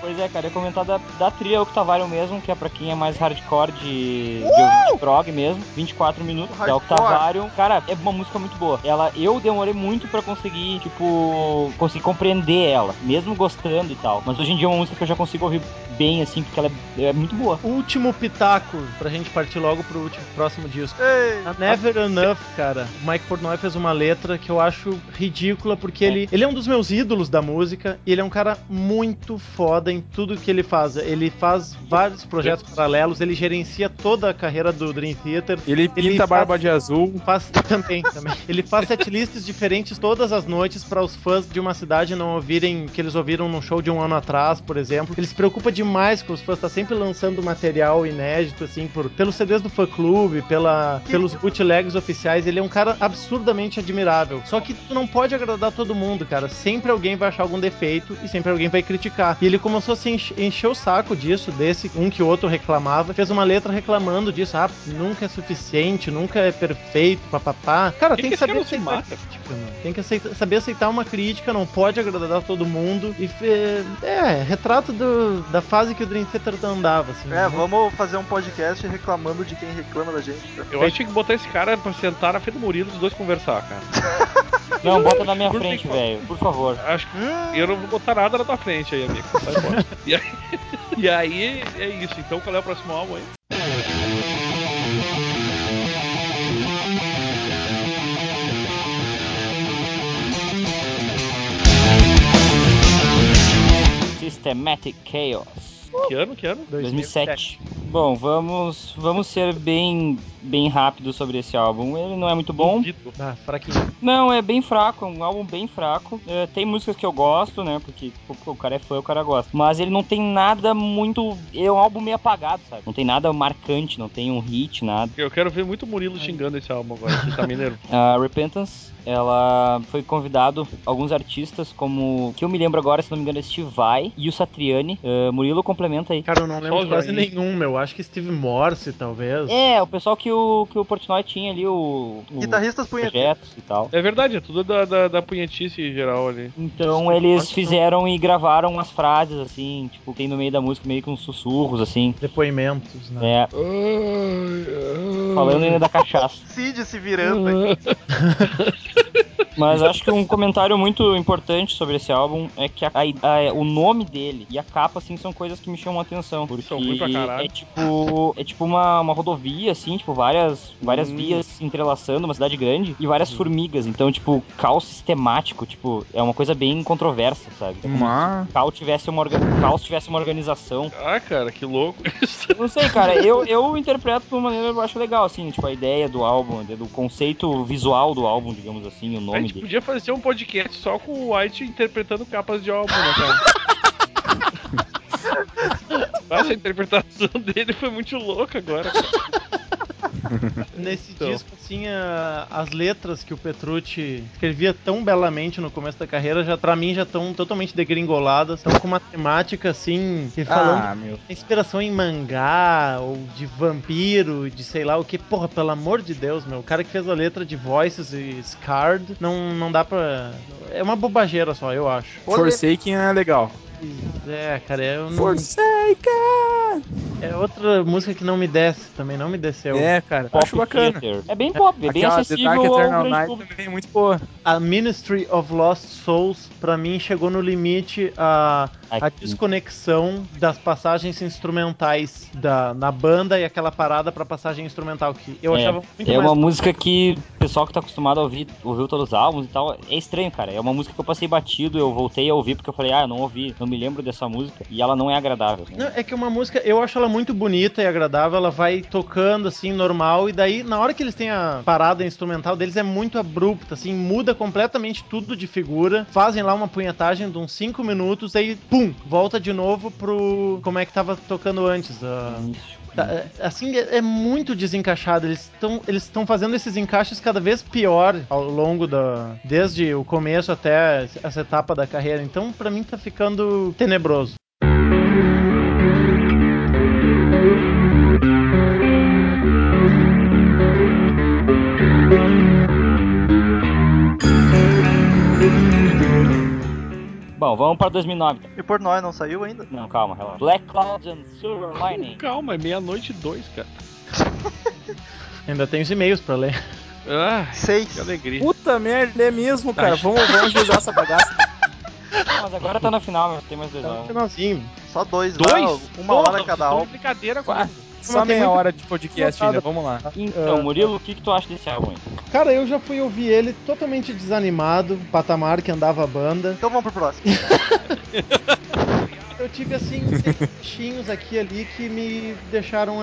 Pois é, cara, eu comentar da, da trilha Octavarium mesmo, que é pra quem é mais hardcore de, de prog mesmo, 24 minutos, da Hardcore. Octavarium. Cara, é uma música muito boa. Ela, eu demorei muito pra conseguir, tipo, conseguir compreender ela, mesmo gostando e tal. Mas hoje em dia é uma música que eu já consigo ouvir bem, assim, porque ela é, é muito boa. Último pitaco, pra gente partir logo pro último, próximo disco. Ei, A Never Enough, cara. O Mike Portnoy fez uma letra que eu acho ridícula, porque ele, ele é um dos meus ídolos da música e ele é um cara muito foda em tudo que ele faz. Ele faz vários projetos paralelos, ele gerencia toda a carreira do Dream Theater. Ele pinta Ele a barba de azul. Faz também, também. Ele faz setlists diferentes todas as noites para os fãs de uma cidade não ouvirem que eles ouviram num show de um ano atrás, por exemplo. Ele se preocupa demais com os fãs, tá sempre lançando material inédito, assim, por, pelos CDs do fã clube, pela, pelos bootlegs oficiais. Ele é um cara absurdamente admirável. Só que tu não pode agradar todo mundo, cara. Sempre alguém vai achar algum defeito e sempre alguém vai criticar. E ele começou a se enche- encher o saco disso, desse um que o outro reclamava. Fez uma letra reclamando disso. Ah, nunca é suficiente, nunca é perfeito, papapá. Cara, tem que saber se aceitar mata? crítica, mano. Tem que aceitar- saber aceitar uma crítica, não pode agradar todo mundo. E fe- é, retrato do- da fase que o Dream Theater andava, assim. É, né? vamos fazer um podcast reclamando de quem reclama da gente. cara. Eu acho que tinha que botar esse cara pra sentar na frente do Murilo e os dois conversar, cara. Não, bota na minha Por frente, que- velho, por favor. Acho que eu não vou botar nada na tua frente aí, amigo. Sai fora. e, aí, e aí é isso. Então qual é o próximo álbum aí? Systematic Chaos. Que ano? Que ano? 2007. Bom, vamos vamos ser bem bem rápido sobre esse álbum. Ele não é muito bom. Ah, fraquinho. Não, é bem fraco, é um álbum bem fraco. É, tem músicas que eu gosto, né? Porque pô, o cara é fã, o cara gosta. Mas ele não tem nada muito. É um álbum meio apagado, sabe? Não tem nada marcante, não tem um hit, nada. Eu quero ver muito o Murilo xingando esse álbum agora, que tá nervoso. A Repentance, ela foi convidado alguns artistas, como. que eu me lembro agora, se não me engano, é Steve Vai e o Satriani. É, Murilo complementa aí. Cara, eu não lembro Só quase nenhum, meu. Acho que Steve Morse, talvez. É, o pessoal que o, que o Portnoy tinha ali, o. o Guitarristas projetos e tal. É verdade, é tudo da, da, da punhetice geral ali. Então eles fizeram e gravaram umas frases assim, tipo, tem no meio da música meio que uns sussurros, assim. Depoimentos, né? É, falando ainda da cachaça. Cid se virando aí. Mas acho que um comentário muito importante sobre esse álbum é que a- a- o nome dele e a capa, assim, são coisas que me chamam a atenção. Porque São ruim pra caralho. é tipo. É tipo uma, uma rodovia, assim, tipo, várias, várias Hum. vias se entrelaçando, uma cidade grande, e várias formigas. Então, tipo, caos sistemático, tipo, é uma coisa bem controversa, sabe? É Uma... se caos tivesse uma, orga- caos tivesse uma organização. Ah, cara, que louco isso. Não sei, cara, eu, eu interpreto de uma maneira que eu acho legal, assim, tipo, a ideia do álbum, do conceito visual do álbum, digamos assim, o A nome gente dele. podia fazer um podcast só com o White interpretando capas de álbum, né, cara? Essa interpretação dele foi muito louca agora, cara. Nesse Então. disco, assim, a- as letras que o Petrucci escrevia tão belamente no começo da carreira, já pra mim já estão totalmente degringoladas. Estão com uma temática, assim, e falando Ah, meu. inspiração em mangá, ou de vampiro, de sei lá o que. Porra, pelo amor de Deus, meu. O cara que fez a letra de Voices e Scarred, não, não dá pra... É uma bobageira só, eu acho. Forsaken é legal. É, cara, eu não. Forsaken! É outra música que não me desce, também não me desceu. É, cara, Pop acho bacana. Theater. É bem pop, é bem Aquela The acessível Dark Eternal Night público. também é muito boa. A Ministry of Lost Souls, pra mim, chegou no limite a, a desconexão das passagens instrumentais da, na banda e aquela parada pra passagem instrumental, que eu É, achava muito É mais uma música que o pessoal que tá acostumado a ouvir, ouvir todos os álbuns e tal, é estranho, cara. É uma música que eu passei batido, eu voltei a ouvir porque eu falei, ah, não ouvi, não me lembro dessa música, e ela não é agradável. né? Não, é que uma música, eu acho ela muito bonita e agradável, ela vai tocando assim, normal, e daí, na hora que eles têm a parada instrumental deles, é muito abrupta, assim, muda completamente tudo de figura, fazem lá uma punhetagem de uns 5 minutos, aí, pum, volta de novo pro. como é que tava tocando antes. ah, tá, assim, é, é muito desencaixado, eles estão eles fazendo esses encaixes cada vez pior ao longo da. desde o começo até essa etapa da carreira, então, pra mim, tá ficando tenebroso. Bom, vamos pra 2009. E Portnoy não saiu ainda? Não, calma, relaxa. Black Clouds and Silver Lining. Calma, é meia-noite e dois, cara. Ainda tem os e-mails pra ler. Ah, Seis. que alegria. Puta merda, é mesmo, cara. Vamos, vamos agilizar essa bagaça. Não, mas agora tá na final, mas tem mais dois Tá finalzinho. Só dois, Dois? lá, uma Porra, hora cada de brincadeira com Só meia muito- hora de podcast ainda, vamos lá. Então, Murilo, o que, que tu acha desse álbum aí? Cara, eu já fui ouvir ele totalmente desanimado, patamar que andava a banda. Então vamos pro próximo. Eu tive assim uns trechinhos aqui e ali que me deixaram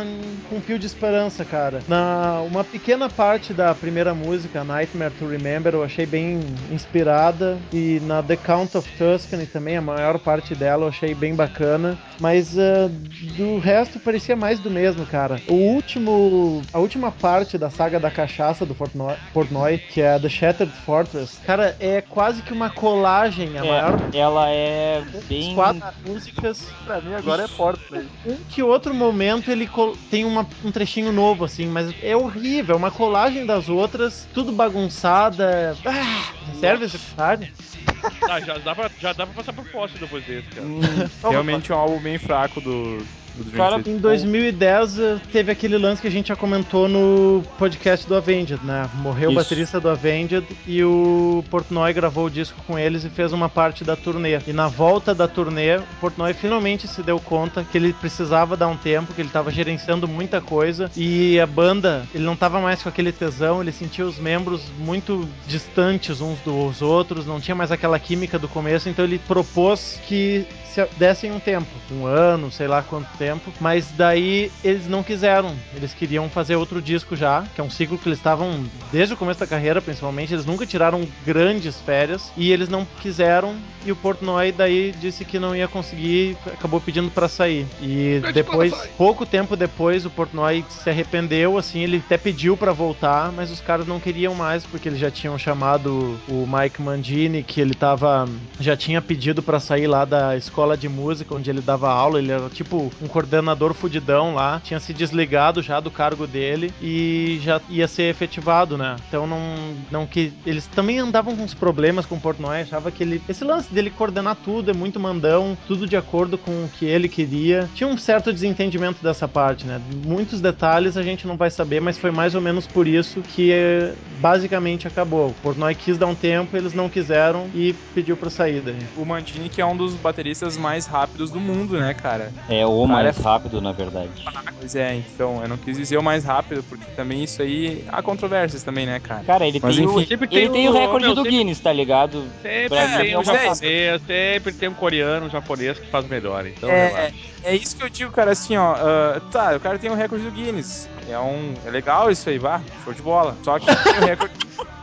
com um fio de esperança, cara. Na uma pequena parte da primeira música, Nightmare to Remember, eu achei bem inspirada e na The Count of Tuscany também a maior parte dela eu achei bem bacana, mas ah, do resto parecia mais do mesmo, cara. O último, a última parte da saga da cachaça do Portnoy, Portnoy que é The Shattered Fortress, cara, é quase que uma colagem a maior É, ela é bem. quatro músicas. Pra mim agora é Portnoy. Um que outro momento ele tem uma- um trechinho novo, assim, mas é horrível. É uma colagem das outras, tudo bagunçada. Ah, serve esse detalhe? Ah, já dá pra, já dá pra passar por fóssil depois desse, cara. Hum, Realmente é um álbum bem fraco do, Cara. Em 2010 eh, teve aquele lance que a gente já comentou no podcast do Avenged, né? Morreu o Isso. baterista do Avenged e o Portnoy gravou o disco com eles e fez uma parte da turnê. E na volta da turnê, o Portnoy finalmente se deu conta que ele precisava dar um tempo, que ele estava gerenciando muita coisa e a banda, ele não estava mais com aquele tesão, ele sentia os membros muito distantes uns dos outros, não tinha mais aquela química do começo, então ele propôs que se dessem um tempo, um ano, sei lá quanto tempo, mas daí eles não quiseram. Eles queriam fazer outro disco já, que é um ciclo que eles estavam desde o começo da carreira, principalmente, eles nunca tiraram grandes férias e eles não quiseram e o Portnoy daí disse que não ia conseguir, acabou pedindo pra sair. E depois, pouco tempo depois, o Portnoy se arrependeu, assim, ele até pediu pra voltar, mas os caras não queriam mais porque eles já tinham chamado o Mike Mandini, que ele tava já tinha pedido pra sair lá da escola de música onde ele dava aula, ele era tipo um coordenador fudidão lá, tinha se desligado já do cargo dele e já ia ser efetivado, né? Então não não que eles também andavam com uns problemas com o Portnoy, achava que ele esse lance dele coordenar tudo é muito mandão, tudo de acordo com o que ele queria. Tinha um certo desentendimento dessa parte, né? Muitos detalhes a gente não vai saber, mas foi mais ou menos por isso que eh, basicamente acabou. O Portnoy quis dar um tempo, eles não quiseram e pediu pra sair daí. O Mantini, que é um dos bateristas mais rápidos do mundo, né, cara? É o mais é- rápido, na verdade. Pois é, então, eu não quis dizer o mais rápido, porque também isso aí há controvérsias também, né, cara? Cara, ele Mas tem, o, enfim. Sempre ele tem o o- recorde meu, do sempre- Guinness, tá ligado? Sempre Pra tem mim, um é uma japonês, sempre tem um coreano, um japonês que faz melhor, então É, relaxa. É isso que eu digo, cara, assim, ó. ah, tá, o cara tem o recorde do Guinness. É um. É legal isso aí, vá. Show de bola. Só que tem o recorde.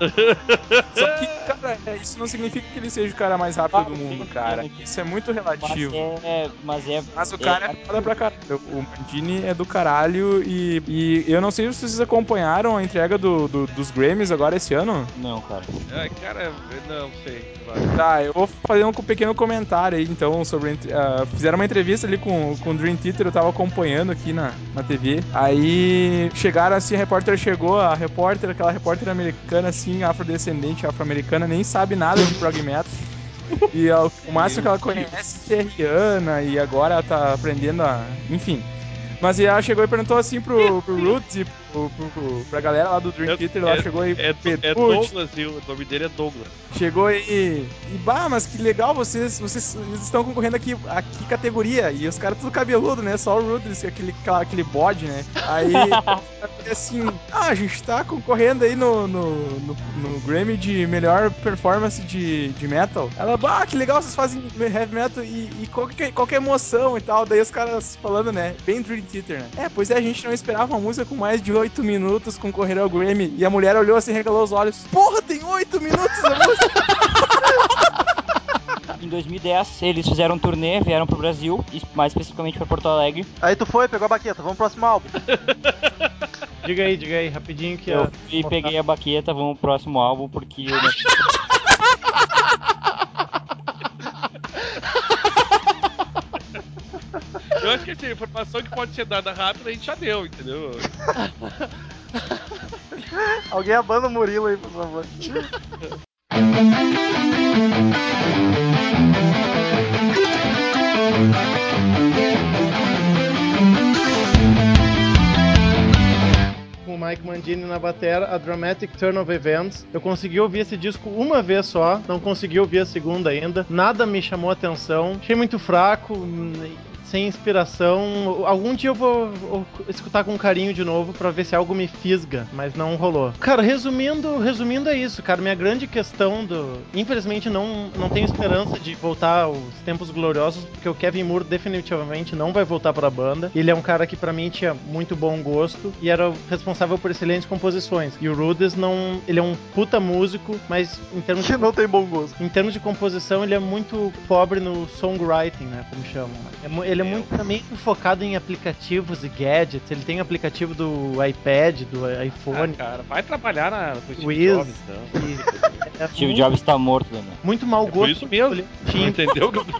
Só que, cara, é, isso não significa que ele seja o cara mais rápido do mundo, cara. Isso é muito Mas relativo. é. Mas é. Mas o cara é foda pra caralho. O Mandini é do caralho e, e eu não sei se vocês acompanharam a entrega do, do- dos Grammys agora esse ano. Não, cara. É, cara, não sei. vai. Tá, eu vou fazer um pequeno comentário aí, então, sobre. ah, fizeram uma entrevista ali com, com o Dream Theater, eu tava acompanhando aqui na, na TV. Aí chegaram assim, a repórter chegou, a repórter, aquela repórter americana, assim, afrodescendente, afro-americana, nem sabe nada de prog metal. E ó, o máximo que ela conhece é Rihanna e agora ela tá aprendendo a. Enfim. Mas ela chegou e perguntou assim pro, pro Roots e pro, pro, pro- pra galera lá do Dream É- Theater, lá é- chegou aí. É, é Petrucci, Douglas, viu? O nome dele é Douglas. Chegou e. E bah, mas que legal, vocês, vocês estão concorrendo aqui, aqui categoria. E os caras tudo cabeludo, né? Só o Rudris, aquele, aquele bode, né? Aí. assim, ah, a gente tá concorrendo aí no, no, no, no Grammy de melhor performance de, de metal. Ela, bah, que legal, vocês fazem heavy metal e, e qual, que, qual que é a emoção e tal. Daí os caras falando, né? Bem Dream Theater, né? É, pois é, a gente não esperava uma música com mais de 8 minutos concorrer ao Grammy. E a mulher olhou assim, regalou os olhos. Porra, tem 8 minutos a música! Em 2010, eles fizeram um turnê, vieram pro Brasil, e mais especificamente pra Porto Alegre. Aí tu foi, pegou a baqueta, vamos pro próximo álbum. Diga aí, diga aí, rapidinho que Eu fui e peguei a baqueta, vamos pro próximo álbum, porque eu Eu acho que assim, a informação que pode ser dada rápido a gente já deu, entendeu? Alguém abana o Murilo aí, por favor. com o Mike Mandini na batera, a Dramatic Turn of Events. Eu consegui ouvir esse disco uma vez só, não consegui ouvir a segunda ainda. Nada me chamou atenção. Achei muito fraco, sem inspiração. Algum dia eu vou, vou escutar com carinho de novo pra ver se algo me fisga, mas não rolou. Cara, resumindo, resumindo é isso, cara. Minha grande questão do, infelizmente não não tenho esperança de voltar aos tempos gloriosos, porque o Kevin Moore definitivamente não vai voltar pra banda. Ele é um cara que pra mim tinha muito bom gosto e era responsável por excelentes composições. E o Rudes não, ele é um puta músico, mas em termos de Que não tem bom gosto. em termos de composição, ele é muito pobre no songwriting, né? Como chamam. É ele é muito também focado em aplicativos e gadgets. Ele tem aplicativo do iPad, do Ah, iPhone. cara, vai trabalhar na, com o Steve Wiz. Jobs, então. e é Steve muito, Jobs tá morto também. muito mau É por gosto. isso mesmo. Ele Não entendeu que eu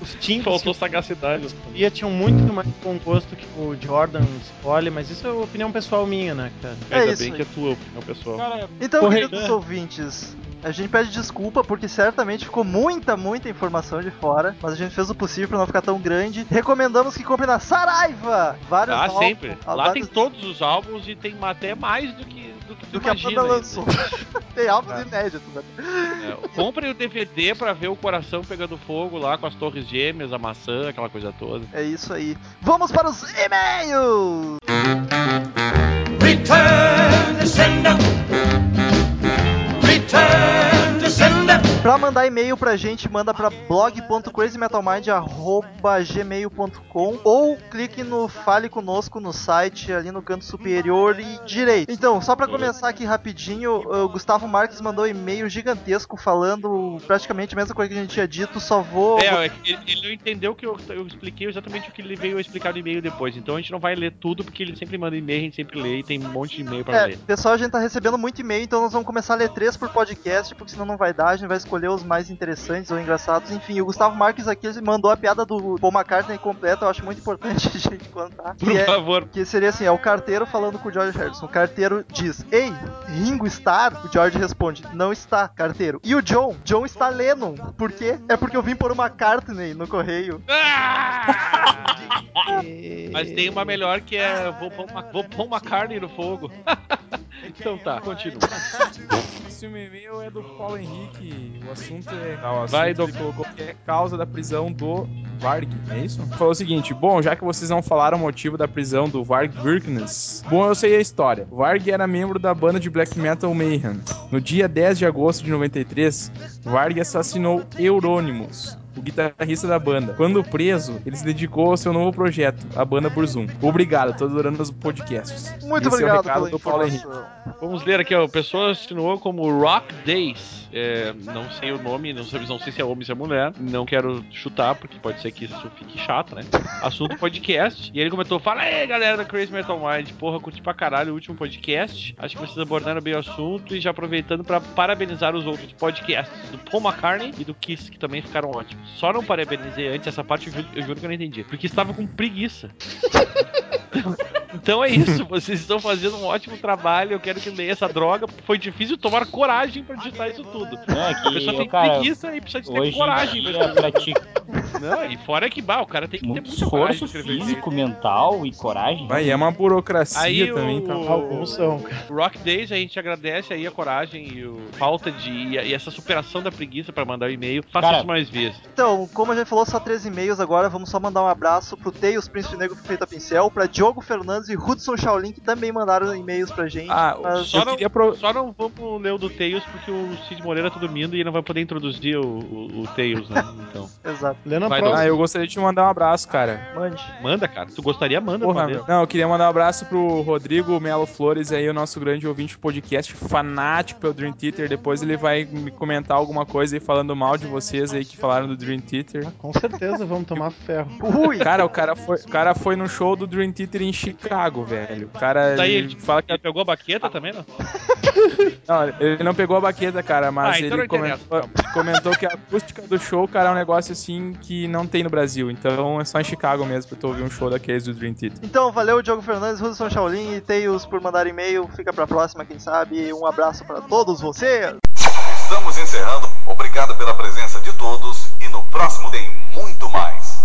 os timbres faltou sagacidade. que tinham muito mais bom gosto que o Jordan escolhe, mas isso é opinião pessoal minha, né, cara? É Ainda isso bem aí. que é tua opinião, pessoal. Cara, Então, Corre- queridos ouvintes, a gente pede desculpa porque certamente ficou muita, muita informação de fora, mas a gente fez o possível pra não ficar tão grande. Recomendamos que compre na Saraiva! Vários Ah, álbuns, sempre. Lá tem vários- todos os álbuns e tem até mais do que do que, do que a banda lançou. tem álbuns É. inéditos, né? É, comprem o DVD pra ver o coração pegando fogo lá com as torres gêmeas, a maçã, aquela coisa toda. É isso aí. Vamos para os e-mails! Return to sender. Pra mandar e-mail pra gente, manda pra blog.crazymetalmind.gmail.com ou clique no Fale Conosco no site, ali no canto superior e direito. Então, só pra começar aqui rapidinho, o Gustavo Marques mandou um e-mail gigantesco falando praticamente a mesma coisa que a gente tinha dito, só vou... É, é ele, ele não entendeu que eu, eu expliquei exatamente o que ele veio explicar no e-mail depois. Então a gente não vai ler tudo, porque ele sempre manda e-mail, a gente sempre lê e tem um monte de e-mail pra É, ler. pessoal, a gente tá recebendo muito e-mail, então nós vamos começar a ler três por podcast, porque senão não vai dar, a gente vai escolher os mais interessantes ou engraçados. Enfim, o Gustavo Marques aqui ele mandou a piada do Paul McCartney completa, eu acho muito importante a gente contar. Por Que é, favor. que seria assim, é o carteiro falando com o George Harrison. O carteiro diz, ei, Ringo Starr? O George responde, não está, carteiro. E o John? John está Lennon. Por quê? É porque eu vim por uma McCartney no correio. Ah! Mas tem uma melhor que é vou pôr uma, vou pôr uma carne no fogo. então tá, continua. Esse e-mail é do Paulo Henrique. O assunto é. Ah, o assunto Vai, Doc. colocou que é causa da prisão do Varg, é isso? Falou o seguinte: bom, já que vocês não falaram o motivo da prisão do Varg Virknes, bom, eu sei a história. Varg era membro da banda de black metal Mayhem. No dia 10 de agosto de 93, Varg assassinou Euronymous. O guitarrista da banda. Quando preso, ele se dedicou ao seu novo projeto, a banda Burzum. Obrigado, tô adorando os podcasts. Muito Esse obrigado é o recado do Paulo Henrique. Vamos ler aqui, ó. Pessoa assinou como Rock Days. É, não sei o nome, não sei, não sei se é homem ou se é mulher. Não quero chutar, porque pode ser que isso fique chato, né? Assunto podcast. E ele comentou: Fala aí, galera da Crazy Metal Mind. Porra, curti pra caralho o último podcast. Acho que vocês abordaram bem o assunto. E já aproveitando pra parabenizar os outros podcasts do Paul McCartney e do Kiss, que também ficaram ótimos. Só não parabenizei antes, essa parte eu juro, eu juro que eu não entendi. Porque estava com preguiça. Então é isso, vocês estão fazendo um ótimo trabalho, eu quero que leia essa droga. Foi difícil tomar coragem pra digitar isso tudo. Não, é A pessoa que, tem cara, preguiça e precisa de ter coragem. em pra ti, Não, e fora que, bah, o cara tem que ter muito muita coragem esforço físico, isso. mental e coragem. Vai, é uma burocracia Aí também, o- tá? Alguns são, cara. Rock Days, a gente agradece aí a coragem e o falta de. e, e essa superação da preguiça pra mandar o e-mail. Faça Cara, isso mais vezes. Então, como a gente falou, só três e-mails agora, vamos só mandar um abraço pro Teus, Príncipe Negro Feito a Pincel, pra Diogo Fernandes e Hudson Shaolin, que também mandaram e-mails pra gente. Ah, Mas- Só eu não, queria pro... só não vamos ler o do Tails porque o Cid Moreira tá dormindo e ele não vai poder introduzir o, o, o Tails, né? Então. Exato. Na Vai. Ah, eu gostaria de te mandar um abraço, cara. Mande. Manda, cara. Tu gostaria, manda Porra. Não, eu queria mandar um abraço pro Rodrigo Melo Flores aí, o nosso grande ouvinte do podcast, fanático pelo Dream Theater. Depois ele vai me comentar alguma coisa aí falando mal de vocês aí que falaram do Dream Theater. Com certeza, vamos tomar ferro. Ui! Cara, o cara foi, o cara foi no show do Dream Theater em Chicago, velho. O cara Daí ele ele fala que Ele pegou a baqueta também, não? não, ele não pegou a baqueta, cara, mas Ah, então ele não interessa, comentou, comentou que a acústica do show, cara, é um negócio assim que não tem no Brasil. Então é só em Chicago mesmo pra tu ouvir um show daqueles do Dream Theater. Então, valeu, Diogo Fernandes, Hudson Shaolin e Teus por mandar e-mail. Fica pra próxima, quem sabe. Um abraço pra todos vocês. Estamos encerrando. Obrigado pela presença de todos e no próximo tem